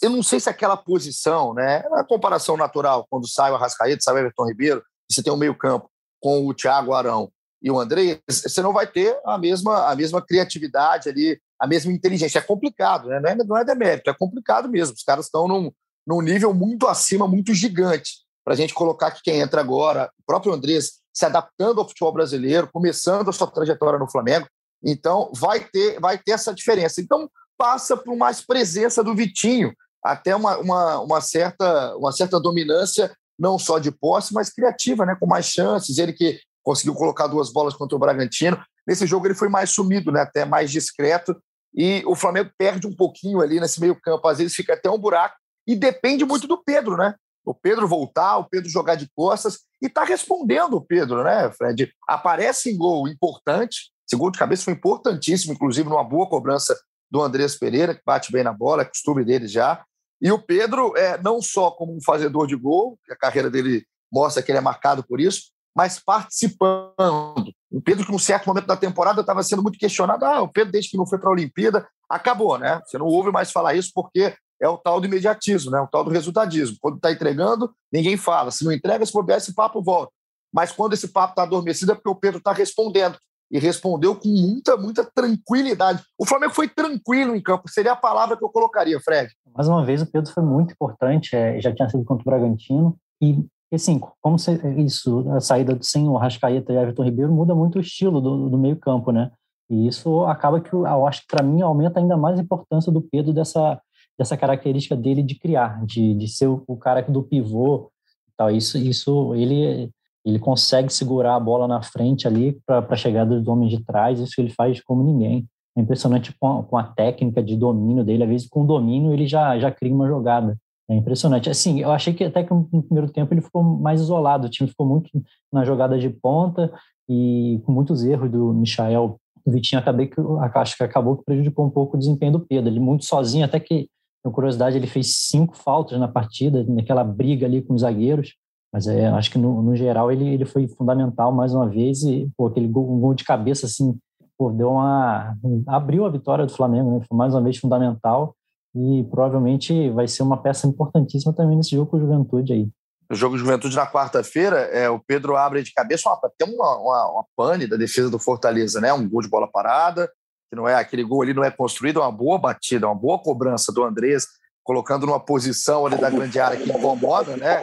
eu não sei se aquela posição, né? A comparação natural, quando sai o Arrascaeta, sai o Everton Ribeiro, você tem o meio-campo com o Thiago Arão e o André, você não vai ter a mesma, a mesma criatividade ali, a mesma inteligência. É complicado, né? Não é, não é demérito, é complicado mesmo. Os caras estão num, num nível muito acima, muito gigante. Para a gente colocar que quem entra agora, o próprio Andrés, se adaptando ao futebol brasileiro, começando a sua trajetória no Flamengo. Então, vai ter, vai ter essa diferença. Então, passa por mais presença do Vitinho, até uma, uma, uma, certa, uma certa dominância, não só de posse, mas criativa, né? com mais chances. Ele que conseguiu colocar duas bolas contra o Bragantino. Nesse jogo ele foi mais sumido, né? até mais discreto. E o Flamengo perde um pouquinho ali nesse meio campo. Às vezes fica até um buraco e depende muito do Pedro, né? O Pedro voltar, o Pedro jogar de costas e está respondendo o Pedro, né, Fred? Aparece em gol importante, gol de cabeça foi importantíssimo, inclusive numa boa cobrança do Andrés Pereira, que bate bem na bola, é costume dele já. E o Pedro, é, não só como um fazedor de gol, a carreira dele mostra que ele é marcado por isso, mas participando. O Pedro, que num certo momento da temporada estava sendo muito questionado, ah, o Pedro, desde que não foi para a Olimpíada, acabou, né? Você não ouve mais falar isso porque é o tal do imediatismo, né? o tal do resultadismo. Quando está entregando, ninguém fala. Se não entrega, se bobear, esse papo volta. Mas quando esse papo está adormecido, é porque o Pedro está respondendo. E respondeu com muita, muita tranquilidade. O Flamengo foi tranquilo em campo, seria a palavra que eu colocaria, Fred. Mais uma vez, o Pedro foi muito importante, é, já tinha sido contra o Bragantino. E, assim, como se, isso, a saída sem o Rascaeta e Everton Ribeiro muda muito o estilo do, do meio-campo, né? E isso acaba que, eu acho que para mim, aumenta ainda mais a importância do Pedro dessa, dessa característica dele de criar, de, de ser o, o cara do pivô. Tal. Isso, isso ele, ele consegue segurar a bola na frente ali para a chegada dos homens de trás, isso ele faz como ninguém. É impressionante com a, com a, técnica de domínio dele, às vezes com o domínio ele já, já cria uma jogada. É impressionante. Assim, eu achei que até que no primeiro tempo ele ficou mais isolado, o time ficou muito na jogada de ponta e com muitos erros do Michael. O Vitinho acabei que acho que acabou que prejudicou um pouco o desempenho do Pedro. Ele muito sozinho, até que por curiosidade, ele fez cinco faltas na partida, naquela briga ali com os zagueiros. Mas é, acho que no, no geral ele, ele foi fundamental mais uma vez. E pô, aquele gol, um gol de cabeça assim, pô, deu uma. abriu a vitória do Flamengo, né? Foi mais uma vez fundamental. E provavelmente vai ser uma peça importantíssima também nesse jogo com o Juventude aí. No jogo de Juventude na quarta-feira, é, o Pedro abre de cabeça, uma, tem uma, uma, uma pane da defesa do Fortaleza, né? Um gol de bola parada, que não é aquele gol ali, não é construído, é uma boa batida, uma boa cobrança do Andrés, colocando numa posição ali da grande área que incomoda, né?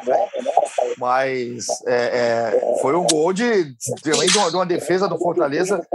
Mas é, é, foi um gol de, de uma defesa do Fortaleza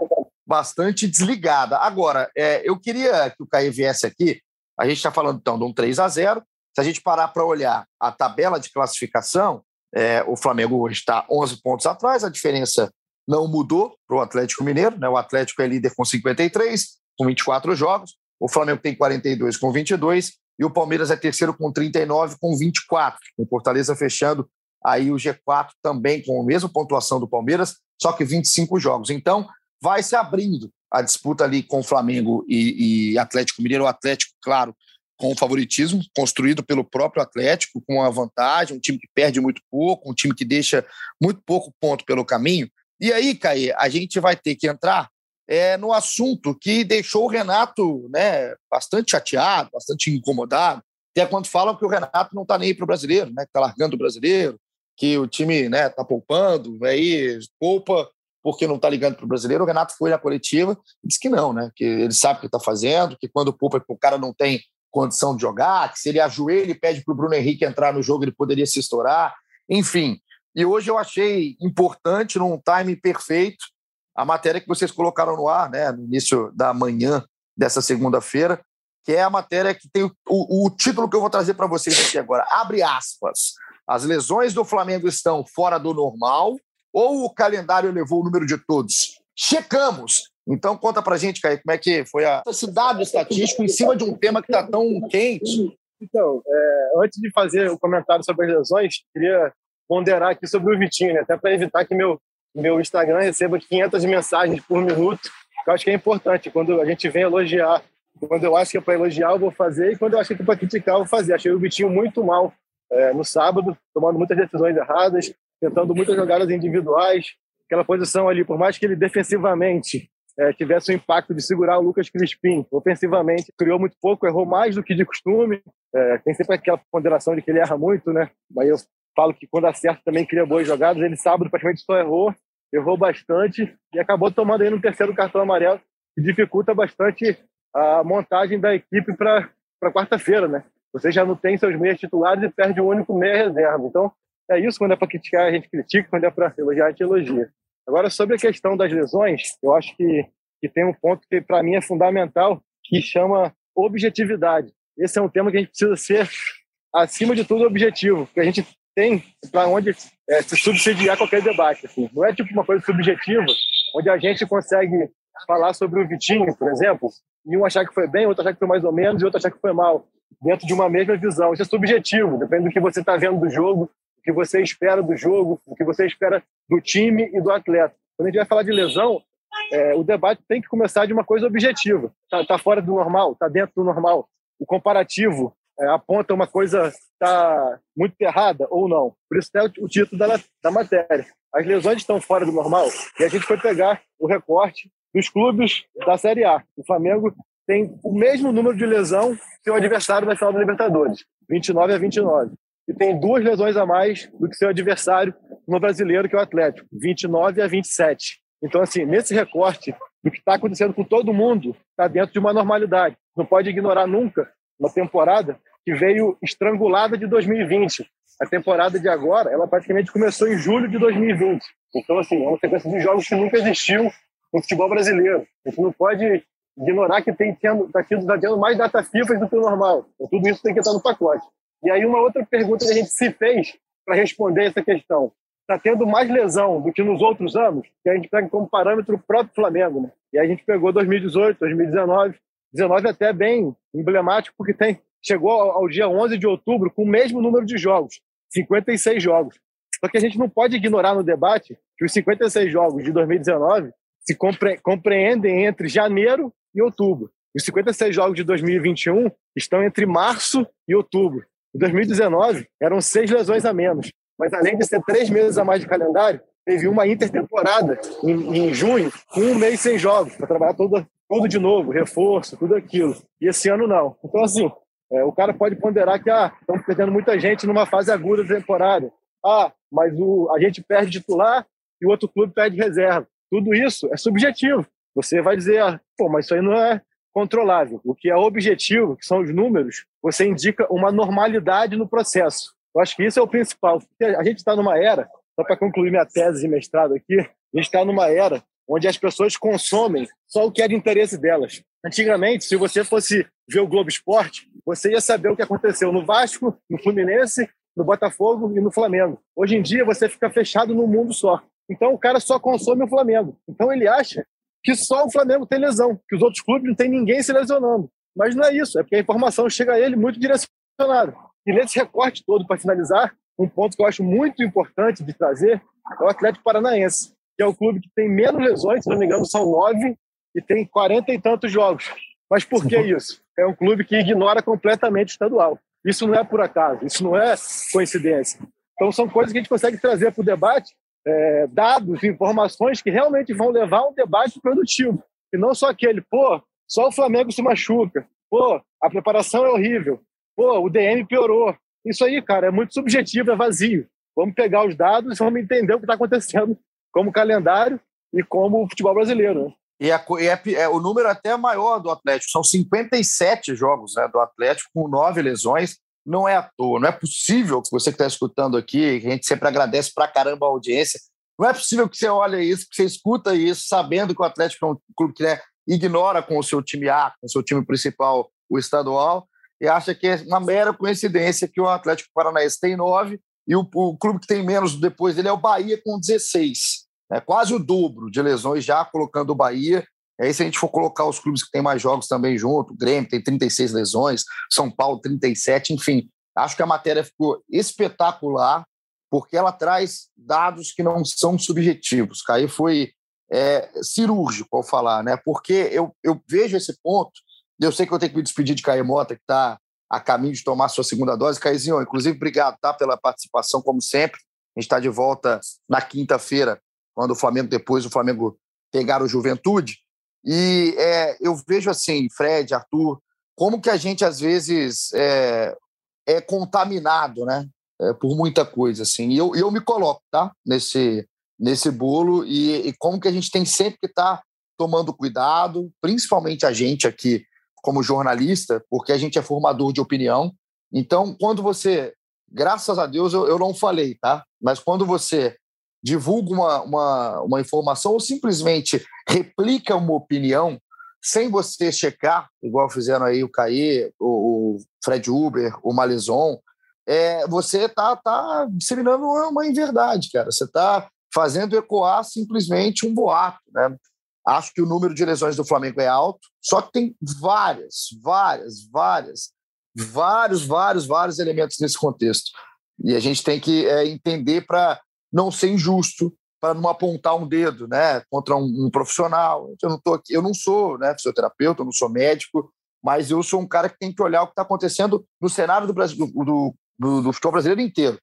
bastante desligada. Agora, é, eu queria que o Caio viesse aqui. A gente está falando então de um 3 a 0 Se a gente parar para olhar a tabela de classificação, é, o Flamengo hoje está 11 pontos atrás, a diferença não mudou para o Atlético Mineiro. Né? O Atlético é líder com 53, com 24 jogos. O Flamengo tem 42 com 22 e o Palmeiras é terceiro com 39 com 24. O Fortaleza fechando aí o G4 também com a mesma pontuação do Palmeiras, só que 25 jogos. Então, vai se abrindo a disputa ali com Flamengo e, e Atlético Mineiro. O Atlético, claro, com o favoritismo construído pelo próprio Atlético, com a vantagem, um time que perde muito pouco, um time que deixa muito pouco ponto pelo caminho. E aí, Caê, a gente vai ter que entrar é, no assunto que deixou o Renato né, bastante chateado, bastante incomodado, até quando falam que o Renato não está nem para o brasileiro, né, que está largando o brasileiro, que o time está né, tá poupando, aí poupa porque não está ligando para o brasileiro. O Renato foi na coletiva e disse que não, né, que ele sabe o que está fazendo, que quando poupa o cara não tem condição de jogar, que se ele ajoelha e pede para o Bruno Henrique entrar no jogo, ele poderia se estourar. Enfim, e hoje eu achei importante, num time perfeito, a matéria que vocês colocaram no ar, né, no início da manhã dessa segunda-feira, que é a matéria que tem o, o, o título que eu vou trazer para vocês aqui agora. Abre aspas. As lesões do Flamengo estão fora do normal ou o calendário elevou o número de todos? Checamos. Então conta pra gente, Caio, como é que foi a esse dado estatístico em cima de um tema que está tão quente. Então, é, antes de fazer o comentário sobre as lesões, queria ponderar aqui sobre o Vitinho, né? até para evitar que meu, meu Instagram receba 500 mensagens por minuto, que eu acho que é importante. Quando a gente vem elogiar, quando eu acho que é para elogiar, eu vou fazer, e quando eu acho que é para criticar, eu vou fazer. Achei o Vitinho muito mal é, no sábado, tomando muitas decisões erradas, tentando muitas jogadas individuais. Aquela posição ali, por mais que ele defensivamente é, tivesse o impacto de segurar o Lucas Crispim. Ofensivamente, criou muito pouco, errou mais do que de costume. É, tem sempre aquela ponderação de que ele erra muito, né? Mas eu falo que quando acerta também cria boas jogadas. Ele sábado praticamente só errou, errou bastante e acabou tomando aí no terceiro cartão amarelo, que dificulta bastante a montagem da equipe para quarta-feira, né? Você já não tem seus meias titulares e perde o único meia reserva. Então, é isso. Quando é para criticar, a gente critica. Quando é para elogiar, a gente elogia. Agora, sobre a questão das lesões, eu acho que, que tem um ponto que, para mim, é fundamental, que chama objetividade. Esse é um tema que a gente precisa ser, acima de tudo, objetivo. Porque a gente tem para onde é, se subsidiar qualquer debate. Assim. Não é tipo uma coisa subjetiva, onde a gente consegue falar sobre o Vitinho, por exemplo, e um achar que foi bem, outro achar que foi mais ou menos, e outro achar que foi mal, dentro de uma mesma visão. Isso é subjetivo, depende do que você está vendo do jogo, que você espera do jogo, do que você espera do time e do atleta. Quando a gente vai falar de lesão, é, o debate tem que começar de uma coisa objetiva. Está tá fora do normal? Está dentro do normal? O comparativo é, aponta uma coisa está muito errada ou não? Por isso é o título da, da matéria. As lesões estão fora do normal e a gente foi pegar o recorte dos clubes da Série A. O Flamengo tem o mesmo número de lesão que seu adversário na final da Libertadores, 29 a 29. E tem duas lesões a mais do que seu adversário no brasileiro, que é o Atlético, 29 a 27. Então, assim, nesse recorte do que está acontecendo com todo mundo, está dentro de uma normalidade. Não pode ignorar nunca uma temporada que veio estrangulada de 2020. A temporada de agora, ela praticamente começou em julho de 2020. Então, assim, é uma sequência de jogos que nunca existiu no futebol brasileiro. A gente não pode ignorar que tem tendo, tá tendo, tá tendo mais data FIFA do que o normal. Então, tudo isso tem que estar no pacote. E aí, uma outra pergunta que a gente se fez para responder essa questão está tendo mais lesão do que nos outros anos, que a gente pega como parâmetro o próprio Flamengo. Né? E a gente pegou 2018, 2019, 19 até bem emblemático, porque tem, chegou ao dia 11 de outubro com o mesmo número de jogos, 56 jogos. Só que a gente não pode ignorar no debate que os 56 jogos de 2019 se compre compreendem entre janeiro e outubro. Os 56 jogos de 2021 estão entre março e outubro. Em 2019, eram seis lesões a menos. Mas além de ser três meses a mais de calendário, teve uma intertemporada em, em junho, com um mês sem jogos, para trabalhar tudo, tudo de novo, reforço, tudo aquilo. E esse ano não. Então, assim, é, o cara pode ponderar que ah, estamos perdendo muita gente numa fase aguda da temporada. Ah, mas o, a gente perde titular e o outro clube perde reserva. Tudo isso é subjetivo. Você vai dizer, ah, pô, mas isso aí não é controlável. O que é objetivo, que são os números, você indica uma normalidade no processo. Eu acho que isso é o principal. A gente está numa era, só para concluir minha tese de mestrado aqui, a gente está numa era onde as pessoas consomem só o que é de interesse delas. Antigamente, se você fosse ver o Globo Esporte, você ia saber o que aconteceu no Vasco, no Fluminense, no Botafogo e no Flamengo. Hoje em dia, você fica fechado num mundo só. Então, o cara só consome o Flamengo. Então, ele acha que só o Flamengo tem lesão, que os outros clubes não tem ninguém se lesionando. Mas não é isso, é porque a informação chega a ele muito direcionada. E nesse recorte todo, para finalizar, um ponto que eu acho muito importante de trazer é o Atlético Paranaense, que é o clube que tem menos lesões, se não me engano, são nove, e tem quarenta e tantos jogos. Mas por que isso? É um clube que ignora completamente o estadual. Isso não é por acaso, isso não é coincidência. Então, são coisas que a gente consegue trazer para o debate, é, dados, informações que realmente vão levar a um debate produtivo. E não só aquele, pô, só o Flamengo se machuca, pô, a preparação é horrível, Pô, o DM piorou. Isso aí, cara, é muito subjetivo, é vazio. Vamos pegar os dados vamos entender o que está acontecendo como calendário e como futebol brasileiro. Né? E, é, é, é, o número até é maior do Atlético, são 57 jogos né, do Atlético, com nove lesões. Não é à toa, não é possível que você que está escutando aqui, a gente sempre agradece pra caramba a audiência, não é possível que você olhe isso, que você escuta isso, sabendo que o Atlético é um clube que né, ignora com o seu time A, com o seu time principal, o estadual, e acha que é uma mera coincidência que o Atlético Paranaense tem nove e o, o clube que tem menos depois dele é o Bahia com 16. É quase o dobro de lesões já colocando o Bahia. E aí, se a gente for colocar os clubes que têm mais jogos também junto, o Grêmio tem 36 lesões, São Paulo 37, enfim. Acho que a matéria ficou espetacular, porque ela traz dados que não são subjetivos. Caí foi é, cirúrgico ao falar, né? Porque eu, eu vejo esse ponto eu sei que eu tenho que me despedir de Caio Mota, que está a caminho de tomar sua segunda dose. Caiozinho, inclusive, obrigado tá, pela participação, como sempre. A gente está de volta na quinta-feira, quando o Flamengo, depois o Flamengo pegar o Juventude. E é, eu vejo assim, Fred, Arthur, como que a gente às vezes é, é contaminado, né? É, por muita coisa, assim. E eu, eu me coloco, tá? Nesse, nesse bolo e, e como que a gente tem sempre que estar tá tomando cuidado, principalmente a gente aqui como jornalista, porque a gente é formador de opinião. Então, quando você, graças a Deus, eu, eu não falei, tá? Mas quando você divulga uma, uma, uma informação ou simplesmente replica uma opinião sem você checar, igual fizeram aí o Caê, o, o Fred Uber, o Malezon, é, você está tá disseminando uma, uma inverdade, cara. Você está fazendo ecoar simplesmente um boato, né? Acho que o número de lesões do Flamengo é alto, só que tem várias, várias, várias, vários, vários, vários elementos nesse contexto. E a gente tem que é, entender para não ser injusto, para não apontar um dedo, né, contra um, um, profissional. Eu não tô aqui, eu não sou, né, fisioterapeuta, eu não sou médico, mas eu sou um cara que tem que olhar o que está acontecendo no cenário do, Brasil, do, do, do, futebol brasileiro inteiro.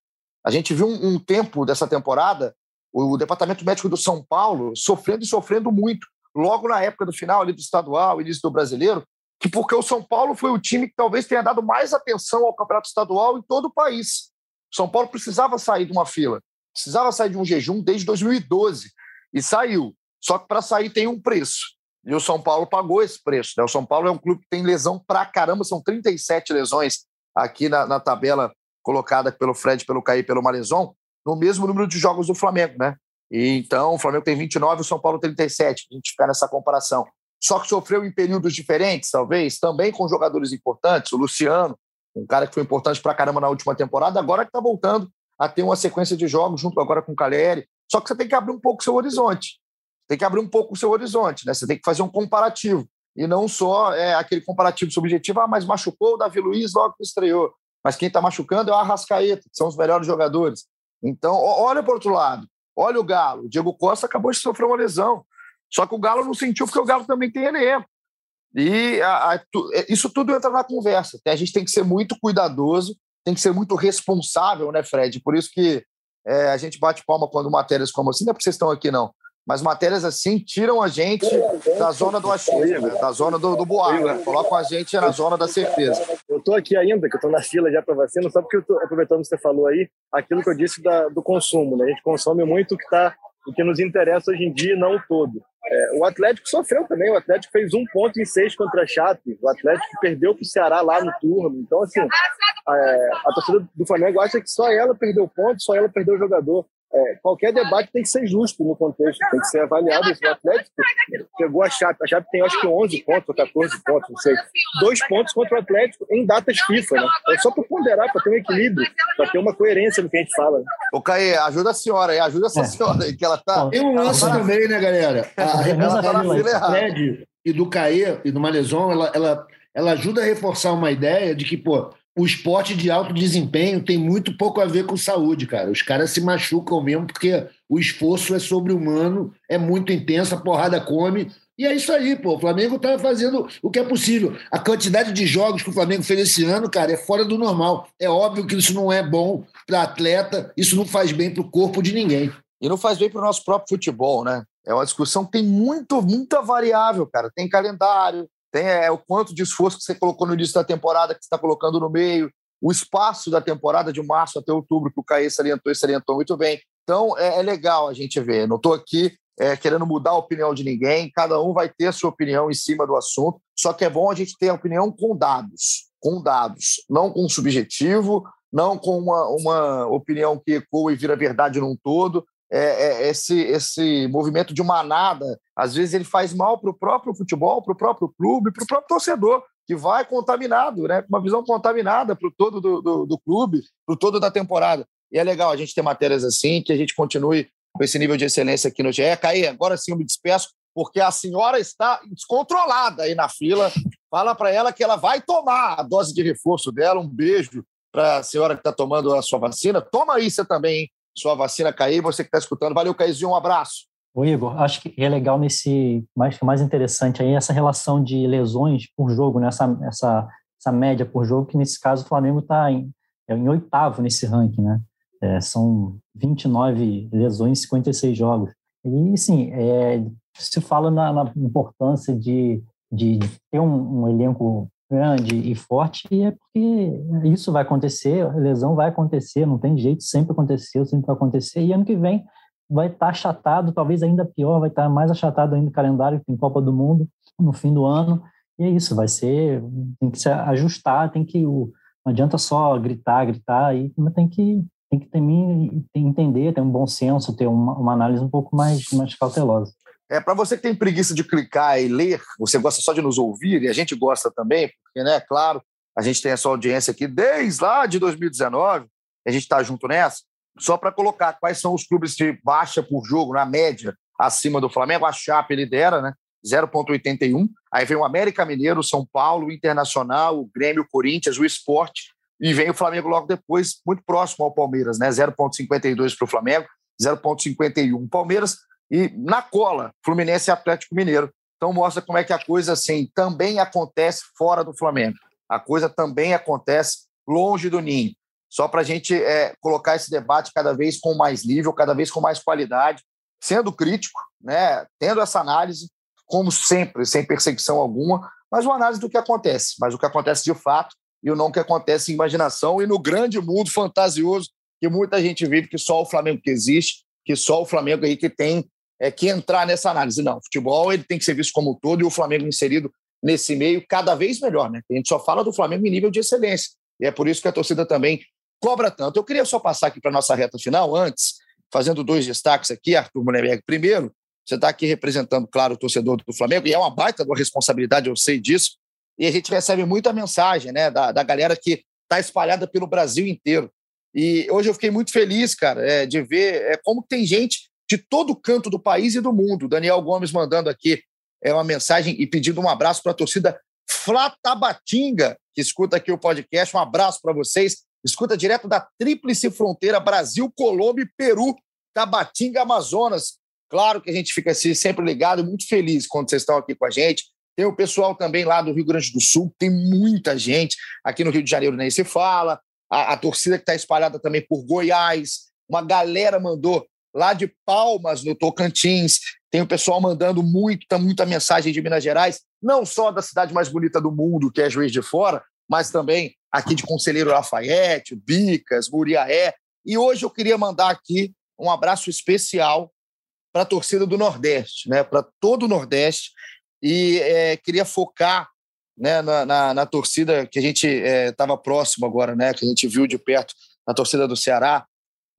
A gente viu um, um tempo dessa temporada o, departamento médico do São Paulo sofrendo e sofrendo muito, logo na época do final ali do estadual, início do brasileiro, que porque o São Paulo foi o time que talvez tenha dado mais atenção ao campeonato estadual em todo o país. São Paulo precisava sair de uma fila, precisava sair de um jejum desde 2012 e saiu. Só que para sair tem um preço. E o São Paulo pagou esse preço. Né? O São Paulo é um clube que tem lesão pra caramba, são 37 lesões aqui na, na tabela colocada pelo Fred, pelo Caí, pelo Malezon, no mesmo número de jogos do Flamengo, né? E, então, o Flamengo tem 29 e o São Paulo 37, a gente ficar nessa comparação. Só que sofreu em períodos diferentes, talvez, também com jogadores importantes, o Luciano, um cara que foi importante pra caramba na última temporada, agora que tá voltando a ter uma sequência de jogos junto agora com o Caleri. Só que você tem que abrir um pouco o seu horizonte tem que abrir um pouco o seu horizonte, né? Você tem que fazer um comparativo. E não só é, aquele comparativo subjetivo, ah, mas machucou o Davi Luiz logo que estreou. Mas quem está machucando é o Arrascaeta, que são os melhores jogadores. Então, olha para o outro lado. Olha o Galo. O Diego Costa acabou de sofrer uma lesão. Só que o Galo não sentiu porque o Galo também tem elenco. E a, a, é, isso tudo entra na conversa. A gente tem que ser muito cuidadoso, tem que ser muito responsável, né, Fred? Por isso que é, a gente bate palma quando matérias como assim, não é porque vocês estão aqui, não mas matérias assim tiram a gente da zona do achismo, né? da zona do, do boato, né? colocam a gente na zona da certeza. Eu estou aqui ainda, que eu estou na fila já para vacina, só porque eu tô, aproveitando que você falou aí, aquilo que eu disse da, do consumo, né? A gente consome muito o que está o que nos interessa hoje em dia, não o todo. É, o Atlético sofreu também, o Atlético fez um ponto em seis contra a Chape, o Atlético perdeu para o Ceará lá no turno, então assim, é, a torcida do Flamengo acha que só ela perdeu ponto, só ela perdeu o jogador é, qualquer debate tem que ser justo no contexto, tem que ser avaliado. O Atlético pegou a Chape, a Chape tem acho que 11 pontos ou 14 pontos, não sei. Dois pontos contra o Atlético em datas FIFA, né? É só para ponderar, para ter um equilíbrio, para ter uma coerência no que a gente fala. Né? Ô, Caê, ajuda a senhora aí, ajuda essa é. senhora aí, que ela tá. Tem um lance tá também, né, galera? <laughs> A tá na fila Fred e do Caê e do Malezon, ela, ela, ela ajuda a reforçar uma ideia de que, pô, o esporte de alto desempenho tem muito pouco a ver com saúde, cara. Os caras se machucam mesmo porque o esforço é sobre-humano, é muito intenso, a porrada come. E é isso aí, pô. O Flamengo tá fazendo o que é possível. A quantidade de jogos que o Flamengo fez esse ano, cara, é fora do normal. É óbvio que isso não é bom para atleta, isso não faz bem para o corpo de ninguém. E não faz bem para o nosso próprio futebol, né? É uma discussão que tem muito, muita variável, cara. Tem calendário, tem é, o quanto de esforço que você colocou no início da temporada, que você está colocando no meio, o espaço da temporada de março até outubro, que o Caê salientou e salientou muito bem. Então, é, é legal a gente ver. Não estou aqui é, querendo mudar a opinião de ninguém, cada um vai ter a sua opinião em cima do assunto, só que é bom a gente ter a opinião com dados, com dados, não com subjetivo, não com uma, uma opinião que ecoa e vira verdade num todo, é, é, esse, esse movimento de manada, às vezes ele faz mal para o próprio futebol, para o próprio clube, para o próprio torcedor, que vai contaminado, né? uma visão contaminada para o todo do, do, do clube, para o todo da temporada. E é legal a gente ter matérias assim, que a gente continue com esse nível de excelência aqui no GE. Caí, agora sim eu me despeço, porque a senhora está descontrolada aí na fila. Fala para ela que ela vai tomar a dose de reforço dela. Um beijo para a senhora que está tomando a sua vacina. Toma aí você também, hein? Sua vacina cair, você que está escutando. Valeu, Caízinho, um abraço. O Igor, acho que é legal nesse, mais mais interessante aí essa relação de lesões por jogo, né? essa, essa, essa média por jogo, que nesse caso o Flamengo está em, é em oitavo nesse ranking, né? É, são 29 lesões, 56 jogos. E, sim, é, se fala na, na importância de, de ter um, um, elenco grande e forte, e é porque isso vai acontecer, lesão vai acontecer, não tem jeito, sempre aconteceu, sempre vai acontecer, e ano que vem vai estar tá achatado, talvez ainda pior, vai estar tá mais achatado ainda o calendário, tem Copa do Mundo no fim do ano, e é isso, vai ser, tem que se ajustar, tem que, não adianta só gritar, gritar, aí tem que, tem que também entender, ter um bom senso, ter uma, uma análise um pouco mais, mais cautelosa. É, para você que tem preguiça de clicar e ler, você gosta só de nos ouvir, e a gente gosta também, porque, né, claro, a gente tem essa audiência aqui desde lá de 2019, a gente está junto nessa, só para colocar quais são os clubes de baixa por jogo, na média, acima do Flamengo. A Chape lidera, né? 0,81. Aí vem o América Mineiro, São Paulo, o Internacional, o Grêmio, o Corinthians, o Esporte. E vem o Flamengo logo depois, muito próximo ao Palmeiras, né? 0,52 para o Flamengo. 0,51 Palmeiras e na cola, Fluminense e Atlético Mineiro. Então mostra como é que a coisa assim também acontece fora do Flamengo. A coisa também acontece longe do ninho. Só para a gente é, colocar esse debate cada vez com mais nível, cada vez com mais qualidade, sendo crítico, né, tendo essa análise, como sempre, sem perseguição alguma, mas uma análise do que acontece, mas o que acontece de fato e o não que acontece em imaginação e no grande mundo fantasioso que muita gente vive, que só o Flamengo que existe, que só o Flamengo aí que tem é, que entrar nessa análise. Não, o futebol ele tem que ser visto como um todo e o Flamengo inserido nesse meio cada vez melhor, né? A gente só fala do Flamengo em nível de excelência. E é por isso que a torcida também cobra tanto. Eu queria só passar aqui para a nossa reta final, antes, fazendo dois destaques aqui, Arthur Mullenberg. Primeiro, você está aqui representando, claro, o torcedor do Flamengo, e é uma baita uma responsabilidade, eu sei disso. E a gente recebe muita mensagem né, da, da galera que está espalhada pelo Brasil inteiro. E hoje eu fiquei muito feliz, cara, é, de ver é, como tem gente de todo canto do país e do mundo. Daniel Gomes mandando aqui é, uma mensagem e pedindo um abraço para a torcida Flatabatinga, que escuta aqui o podcast. Um abraço para vocês. Escuta direto da Tríplice Fronteira, Brasil, Colômbia e Peru, Tabatinga, Amazonas. Claro que a gente fica assim, sempre ligado e muito feliz quando vocês estão aqui com a gente. Tem o pessoal também lá do Rio Grande do Sul, tem muita gente. Aqui no Rio de Janeiro nem se fala a, a torcida que está espalhada também por Goiás, uma galera mandou lá de Palmas, no Tocantins, tem o pessoal mandando muita, muita mensagem de Minas Gerais, não só da cidade mais bonita do mundo, que é Juiz de Fora, mas também aqui de Conselheiro Lafayette, Bicas, Muriaé. E hoje eu queria mandar aqui um abraço especial para a torcida do Nordeste, né? para todo o Nordeste, e é, queria focar né, na, na, na torcida que a gente estava é, próximo agora, né, que a gente viu de perto, na torcida do Ceará,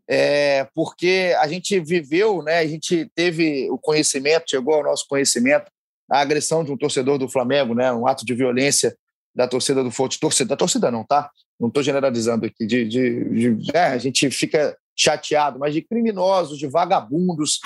é, porque a gente viveu, né, a gente teve o conhecimento, chegou ao nosso conhecimento, a agressão de um torcedor do Flamengo, né, um ato de violência da torcida do Forte, torcida, da torcida não, tá? Não estou generalizando aqui, de, de, de é, a gente fica chateado, mas de criminosos, de vagabundos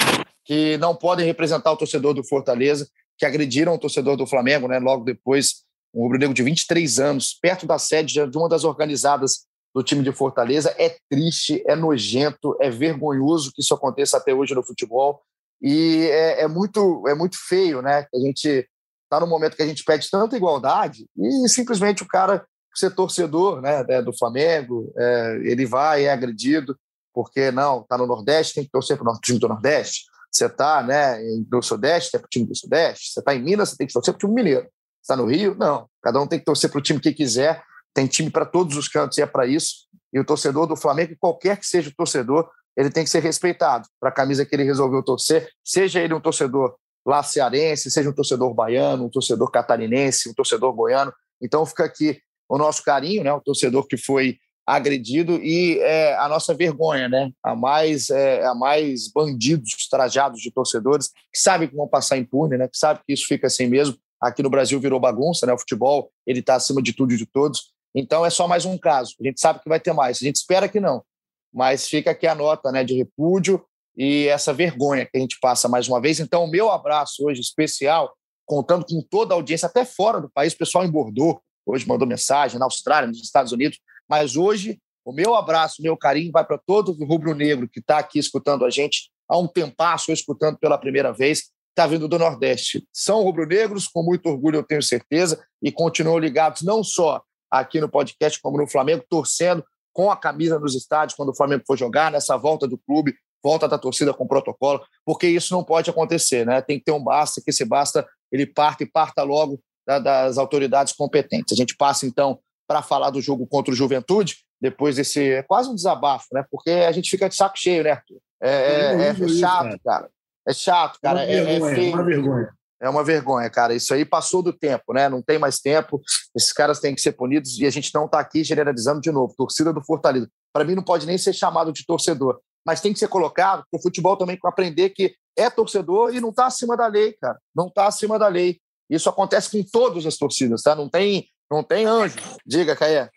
que não podem representar o torcedor do Fortaleza, que agrediram o torcedor do Flamengo, né, logo depois um rubro-negro de 23 anos, perto da sede de uma das organizadas do time de Fortaleza. É triste, é nojento, é vergonhoso que isso aconteça até hoje no futebol. E é, é muito, é muito feio, né? A gente está no momento que a gente pede tanta igualdade e simplesmente o cara, ser torcedor né, é, do Flamengo, é, ele vai, é agredido, porque não, está no Nordeste, tem que torcer para o time do Nordeste. Você está né, no Sudeste, é para o time do Sudeste. Você está em Minas, você tem que torcer para o time mineiro está no Rio? Não. Cada um tem que torcer para o time que quiser. Tem time para todos os cantos e é para isso. E o torcedor do Flamengo, qualquer que seja o torcedor, ele tem que ser respeitado para a camisa que ele resolveu torcer, seja ele um torcedor lá cearense, seja um torcedor baiano, um torcedor catarinense, um torcedor goiano. Então fica aqui o nosso carinho, né? O torcedor que foi agredido e é, a nossa vergonha, né? A mais, é, a mais bandidos trajados de torcedores que sabem que vão passar impune, né? Que sabem que isso fica assim mesmo Aqui no Brasil virou bagunça, né? O futebol ele está acima de tudo e de todos. Então é só mais um caso. A gente sabe que vai ter mais. A gente espera que não. Mas fica aqui a nota, né, de repúdio e essa vergonha que a gente passa mais uma vez. Então o meu abraço hoje especial, contando com toda a audiência até fora do país, o pessoal em Bordeaux hoje mandou mensagem na Austrália, nos Estados Unidos. Mas hoje o meu abraço, meu carinho vai para todo o rubro-negro que está aqui escutando a gente há um tempasso, escutando pela primeira vez está vindo do Nordeste. São rubro-negros, com muito orgulho, eu tenho certeza, e continuam ligados não só aqui no podcast, como no Flamengo, torcendo com a camisa nos estádios quando o Flamengo for jogar, nessa volta do clube, volta da torcida com protocolo, porque isso não pode acontecer, né? Tem que ter um basta, que esse basta ele parte e parta logo da, das autoridades competentes. A gente passa, então, para falar do jogo contra o Juventude, depois desse. É quase um desabafo, né? Porque a gente fica de saco cheio, né, Arthur? É, é, é, é chato, cara. É chato, cara. É, é, vergonha, é feio. É uma vergonha. Cara. Isso aí passou do tempo, né? Não tem mais tempo. Esses caras têm que ser punidos e a gente não está aqui generalizando de novo. Torcida do Fortaleza. Para mim, não pode nem ser chamado de torcedor, mas tem que ser colocado para o futebol também aprender que é torcedor e não está acima da lei, cara. Não está acima da lei. Isso acontece com todas as torcidas, tá? Não tem, não tem anjo. Diga, Caia.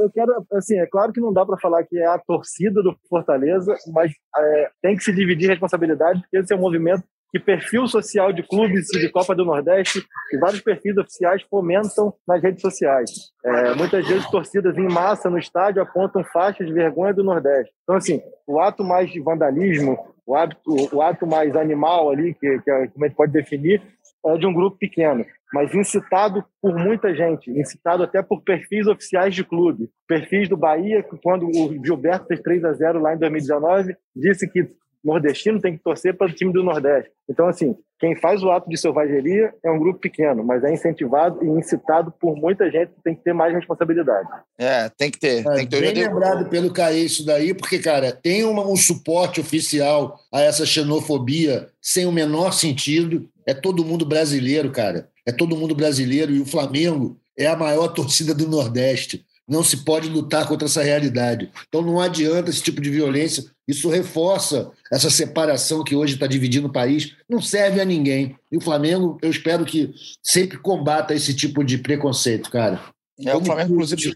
Eu quero, assim, é claro que não dá para falar que é a torcida do Fortaleza, mas é, tem que se dividir responsabilidade, porque esse é um movimento que perfil social de clubes de Copa do Nordeste e vários perfis oficiais fomentam nas redes sociais. É, muitas vezes torcidas em massa no estádio apontam faixas de vergonha do Nordeste. Então, assim, o ato mais de vandalismo, o ato, o ato mais animal ali, que, que a gente pode definir, é de um grupo pequeno, mas incitado por muita gente, incitado até por perfis oficiais de clube. Perfis do Bahia, quando o Gilberto fez 3 a 0 lá em 2019, disse que nordestino tem que torcer para o time do Nordeste. Então, assim, quem faz o ato de selvageria é um grupo pequeno, mas é incentivado e incitado por muita gente que tem que ter mais responsabilidade. É, tem que ter. É, tem que ter. bem lembrado pelo Caê isso daí, porque, cara, tem uma, um suporte oficial a essa xenofobia sem o menor sentido. É todo mundo brasileiro, cara. É todo mundo brasileiro e o Flamengo é a maior torcida do Nordeste. Não se pode lutar contra essa realidade. Então não adianta esse tipo de violência. Isso reforça essa separação que hoje está dividindo o país. Não serve a ninguém. E o Flamengo, eu espero que sempre combata esse tipo de preconceito, cara. É, o Flamengo, inclusive,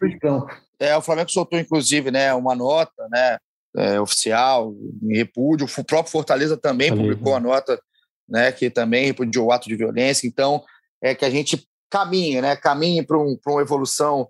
é, o Flamengo soltou, inclusive, né, uma nota né, é, oficial em repúdio. O próprio Fortaleza também Falei, publicou a nota né, que também repudiou o ato de violência. Então, é que a gente caminhe, né, caminhe para um, uma evolução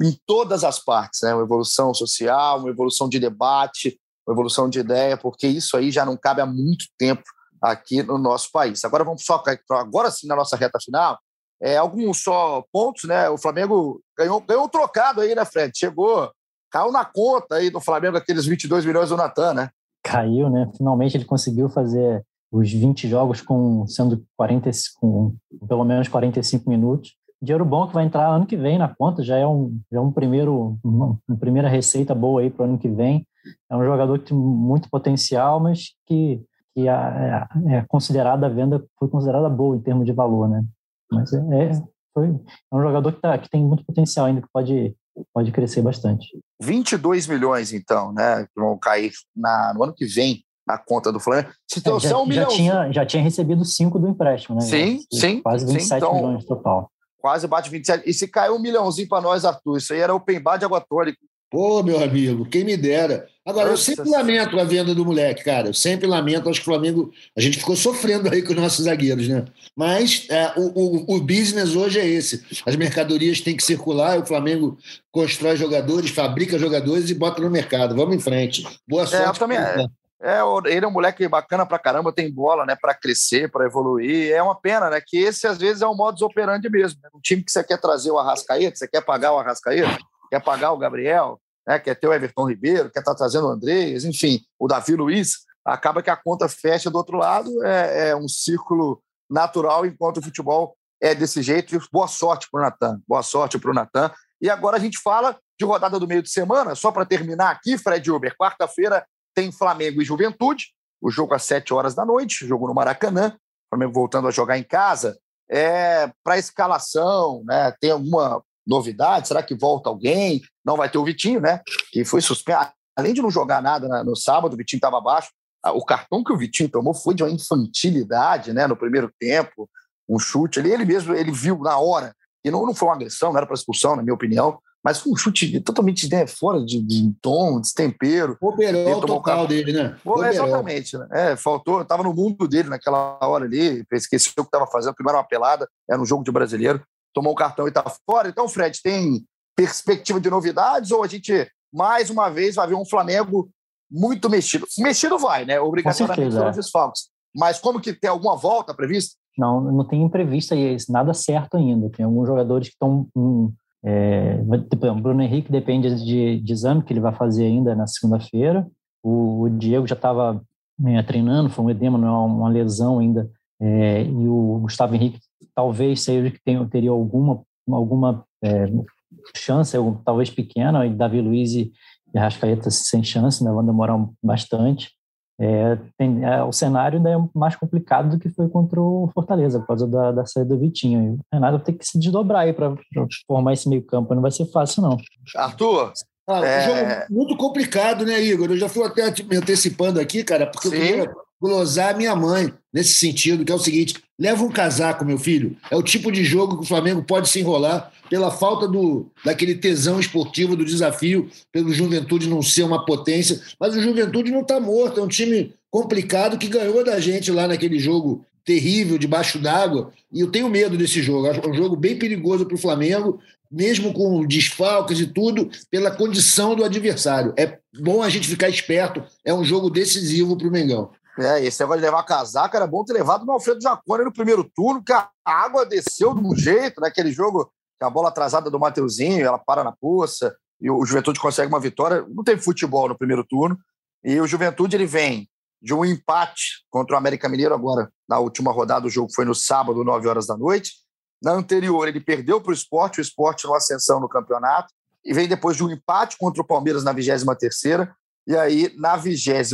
em todas as partes, né? Uma evolução social, uma evolução de debate, uma evolução de ideia, porque isso aí já não cabe há muito tempo aqui no nosso país. Agora vamos só agora sim na nossa reta final. É, alguns só pontos, né? O Flamengo ganhou, ganhou um trocado aí, né, Fred? Chegou, caiu na conta aí do Flamengo aqueles 22 milhões do Natan, né? Caiu, né? Finalmente ele conseguiu fazer os 20 jogos com sendo 40 com pelo menos 45 minutos dinheiro bom que vai entrar ano que vem na conta, já é um, já é um primeiro, uma, uma primeira receita boa aí para o ano que vem. É um jogador que tem muito potencial, mas que, que é, é considerada a venda, foi considerada boa em termos de valor, né? Mas é, é, foi, é um jogador que, tá, que tem muito potencial ainda, que pode, pode crescer bastante. 22 milhões, então, né? Que vão cair na, no ano que vem na conta do Flamengo. Se é, já, um já, tinha, já tinha recebido 5 do empréstimo, né? Sim, sim. Quase 27 sim, então, milhões total. Quase bate 27. E se caiu um milhãozinho para nós, Arthur, isso aí era open bar de água tônica. Pô, meu amigo, quem me dera. Agora, Nossa. eu sempre lamento a venda do moleque, cara. Eu sempre lamento. Acho que o Flamengo. A gente ficou sofrendo aí com os nossos zagueiros, né? Mas é, o, o, o, business hoje é esse. As mercadorias têm que circular. O Flamengo constrói jogadores, fabrica jogadores e bota no mercado. Vamos em frente. Boa sorte. É, eu também, é, ele é um moleque bacana pra caramba, tem bola, né, para crescer, para evoluir. É uma pena, né, que esse às vezes é o modus operandi mesmo. Né? Um time que você quer trazer o Arrascaeta, você quer pagar o Arrascaeta, quer pagar o Gabriel, né, quer ter o Everton Ribeiro, quer estar tá trazendo o Andrés, enfim, o Davi Luiz, acaba que a conta fecha do outro lado, é, é um círculo natural enquanto o futebol é desse jeito. Boa sorte para o Natan, boa sorte para o Natan. E agora a gente fala de rodada do meio de semana, só para terminar aqui, Fred Uber, quarta-feira tem Flamengo e Juventude, o jogo às 7 horas da noite, jogo no Maracanã, Flamengo voltando a jogar em casa. É, para escalação, né? Tem alguma novidade? Será que volta alguém? Não vai ter o Vitinho, né? Que foi suspenso. Além de não jogar nada no sábado, o Vitinho estava abaixo. O cartão que o Vitinho tomou foi de uma infantilidade, né? No primeiro tempo, um chute ali. Ele mesmo ele viu na hora. E não, não foi uma agressão, não era para expulsão, na minha opinião mas foi um chute totalmente né, fora de, de tom, destempero. Operou o total dele, né? Pô, exatamente. Né? É, faltou, estava no mundo dele naquela hora ali, esqueceu o que estava fazendo, primeiro uma pelada, era um jogo de brasileiro, tomou o cartão e está fora. Então, Fred, tem perspectiva de novidades ou a gente, mais uma vez, vai ver um Flamengo muito mexido? Mexido vai, né? Obrigatoriamente pelos é. desfalques. Mas como que tem alguma volta prevista? Não, não tem imprevista aí, nada certo ainda. Tem alguns jogadores que estão é, tipo, o Bruno Henrique depende de, de, exame que ele vai fazer ainda na segunda-feira. O, o, Diego já estava né, treinando, foi um edema, não é uma lesão ainda. É, e o Gustavo Henrique talvez seja que tenha, teria alguma, alguma é, chance, talvez pequena, e Davi Luiz e, e Rascaeta sem chance, né, vão demorar bastante. É, tem, é, o cenário ainda é mais complicado do que foi contra o Fortaleza, por causa da, da saída do Vitinho. O Renato tem que se desdobrar aí para formar esse meio campo, não vai ser fácil, não. Arthur, ah, é... um jogo muito complicado, né, Igor? Eu já fui até me antecipando aqui, cara, porque Sim. eu queria glosar a minha mãe nesse sentido, que é o seguinte: leva um casaco, meu filho. É o tipo de jogo que o Flamengo pode se enrolar pela falta do, daquele tesão esportivo do desafio, pelo Juventude não ser uma potência. Mas o Juventude não está morto, é um time complicado que ganhou da gente lá naquele jogo terrível, debaixo d'água. E eu tenho medo desse jogo. Acho um jogo bem perigoso para o Flamengo, mesmo com desfalques e tudo, pela condição do adversário. É bom a gente ficar esperto. É um jogo decisivo para o Mengão. É, esse negócio de levar casaca era bom ter levado no Alfredo Jacone no primeiro turno, que a água desceu de um jeito, naquele né? jogo, que a bola atrasada do Mateuzinho, ela para na poça, e o Juventude consegue uma vitória. Não teve futebol no primeiro turno. E o Juventude ele vem de um empate contra o América Mineiro agora na última rodada. O jogo foi no sábado, 9 horas da noite. Na anterior, ele perdeu para o esporte, o esporte no ascensão no campeonato. E vem depois de um empate contra o Palmeiras na 23 terceira e aí, na 22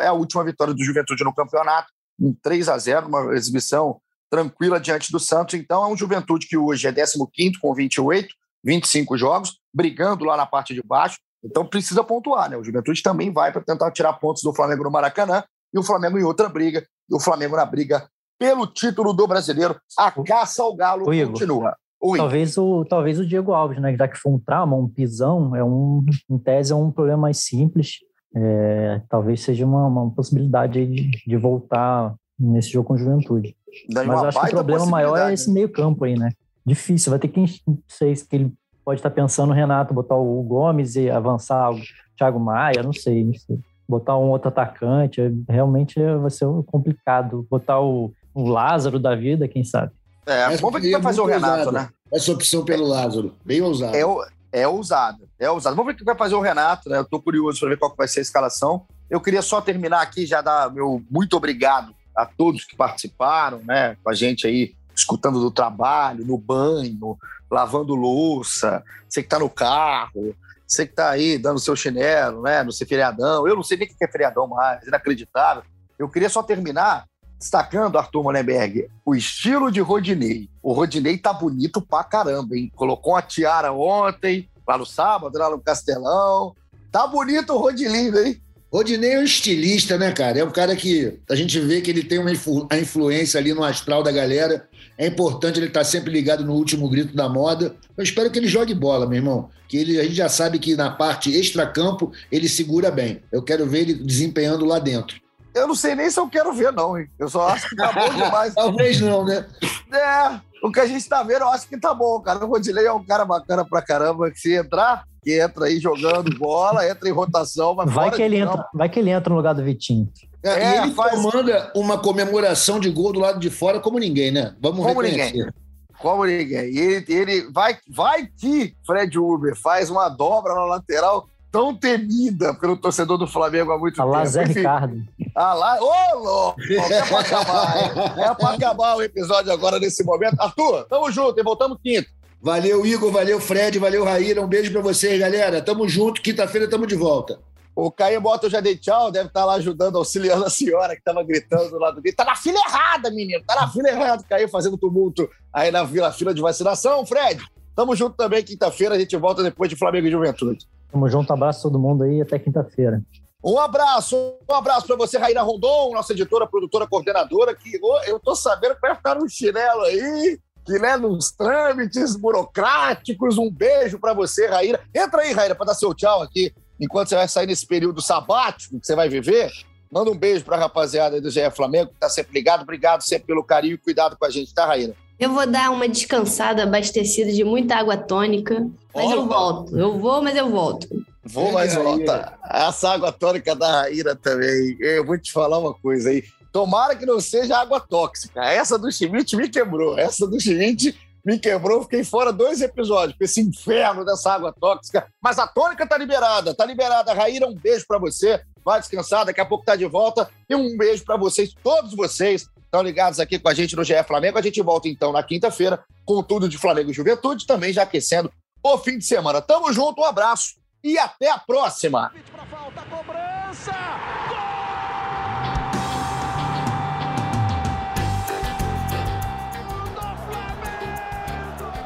é a última vitória do Juventude no campeonato, um 3 a 0 uma exibição tranquila diante do Santos. Então, é um Juventude que hoje é 15 com 28, 25 jogos, brigando lá na parte de baixo. Então, precisa pontuar, né? O Juventude também vai para tentar tirar pontos do Flamengo no Maracanã e o Flamengo em outra briga, e o Flamengo na briga pelo título do brasileiro. A caça ao Galo continua. Oi. Talvez o, talvez o Diego Alves, né? Já que foi um trauma, um pisão, é um, em tese é um problema mais simples. É, talvez seja uma, uma possibilidade de, de, voltar nesse jogo com juventude. Mas acho que o problema maior é esse meio campo aí, né? Difícil, vai ter que, não sei se ele pode estar pensando, Renato, botar o Gomes e avançar o Thiago Maia, não sei, não sei. Botar um outro atacante, realmente vai ser complicado. Botar o, o Lázaro da vida, quem sabe. É, vamos ver o que vai fazer o Renato, né? Essa opção pelo Lázaro, bem ousado. É, é ousado, é ousado. Vamos ver o que vai fazer o Renato, né? Eu tô curioso para ver qual vai ser a escalação. Eu queria só terminar aqui, já dar meu muito obrigado a todos que participaram, né? Com a gente aí, escutando do trabalho, no banho, lavando louça, você que tá no carro, você que tá aí dando seu chinelo, né? No seu feriadão. Eu não sei nem o que é feriadão mais, inacreditável. Eu queria só terminar Destacando, Arthur Monenberg, o estilo de Rodinei. O Rodinei tá bonito pra caramba, hein? Colocou uma tiara ontem, lá no sábado, lá no Castelão. Tá bonito o Rodinei, hein? Rodinei é um estilista, né, cara? É um cara que a gente vê que ele tem uma influ a influência ali no astral da galera. É importante ele estar tá sempre ligado no último grito da moda. Eu espero que ele jogue bola, meu irmão. Que ele, a gente já sabe que na parte extra-campo ele segura bem. Eu quero ver ele desempenhando lá dentro. Eu não sei nem se eu quero ver, não, hein? Eu só acho que tá bom demais. <laughs> Talvez não, né? É, o que a gente tá vendo, eu acho que tá bom, cara. O Rodilei é um cara bacana pra caramba. Que se entrar, que entra aí jogando bola, entra em rotação, mas vai que ele entra, Vai que ele entra no lugar do Vitinho. É, é, e ele faz... comanda uma comemoração de gol do lado de fora como ninguém, né? Vamos como reconhecer. Ninguém. Como ninguém. E ele, ele vai, vai que Fred Uber faz uma dobra na lateral tão temida pelo torcedor do Flamengo há muito a tempo. Lá Zé Ricardo. Ah lá, ô louco! É pra acabar, É pra acabar o episódio agora nesse momento. Arthur, tamo junto e voltamos quinto. Valeu, Igor, valeu, Fred, valeu, Raíra. Um beijo pra vocês, galera. Tamo junto, quinta-feira tamo de volta. O Caio Bota já dei tchau, deve estar tá lá ajudando, auxiliando a senhora que estava gritando lá do grito. Tá na fila errada, menino, tá na fila errada. Caiu fazendo tumulto aí na fila, fila de vacinação. Fred, tamo junto também quinta-feira, a gente volta depois de Flamengo e Juventude. Tamo junto, abraço a todo mundo aí, até quinta-feira. Um abraço, um abraço para você, Raíra Rondon, nossa editora, produtora, coordenadora, que eu tô sabendo que vai ficar no chinelo aí, que né, nos trâmites burocráticos. Um beijo para você, Raíra. Entra aí, Raíra, para dar seu tchau aqui, enquanto você vai sair nesse período sabático que você vai viver. Manda um beijo para a rapaziada do GE Flamengo, que tá sempre ligado. Obrigado sempre pelo carinho e cuidado com a gente, tá, Raíra? Eu vou dar uma descansada, abastecida de muita água tônica, mas eu volto. Eu vou, mas eu volto. Vou, mas volta. Essa água tônica da Raíra também. Eu vou te falar uma coisa aí. Tomara que não seja água tóxica. Essa do Schmidt me quebrou. Essa do Schmidt me quebrou. Fiquei fora dois episódios com esse inferno dessa água tóxica. Mas a tônica tá liberada. Tá liberada. Raíra, um beijo para você. Vai descansar. Daqui a pouco tá de volta. E um beijo para vocês, todos vocês estão ligados aqui com a gente no GE Flamengo. A gente volta então na quinta-feira com tudo de Flamengo e Juventude, também já aquecendo o fim de semana. Tamo junto, um abraço e até a próxima.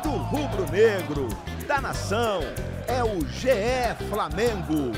Do rubro negro, da nação, é o GE Flamengo.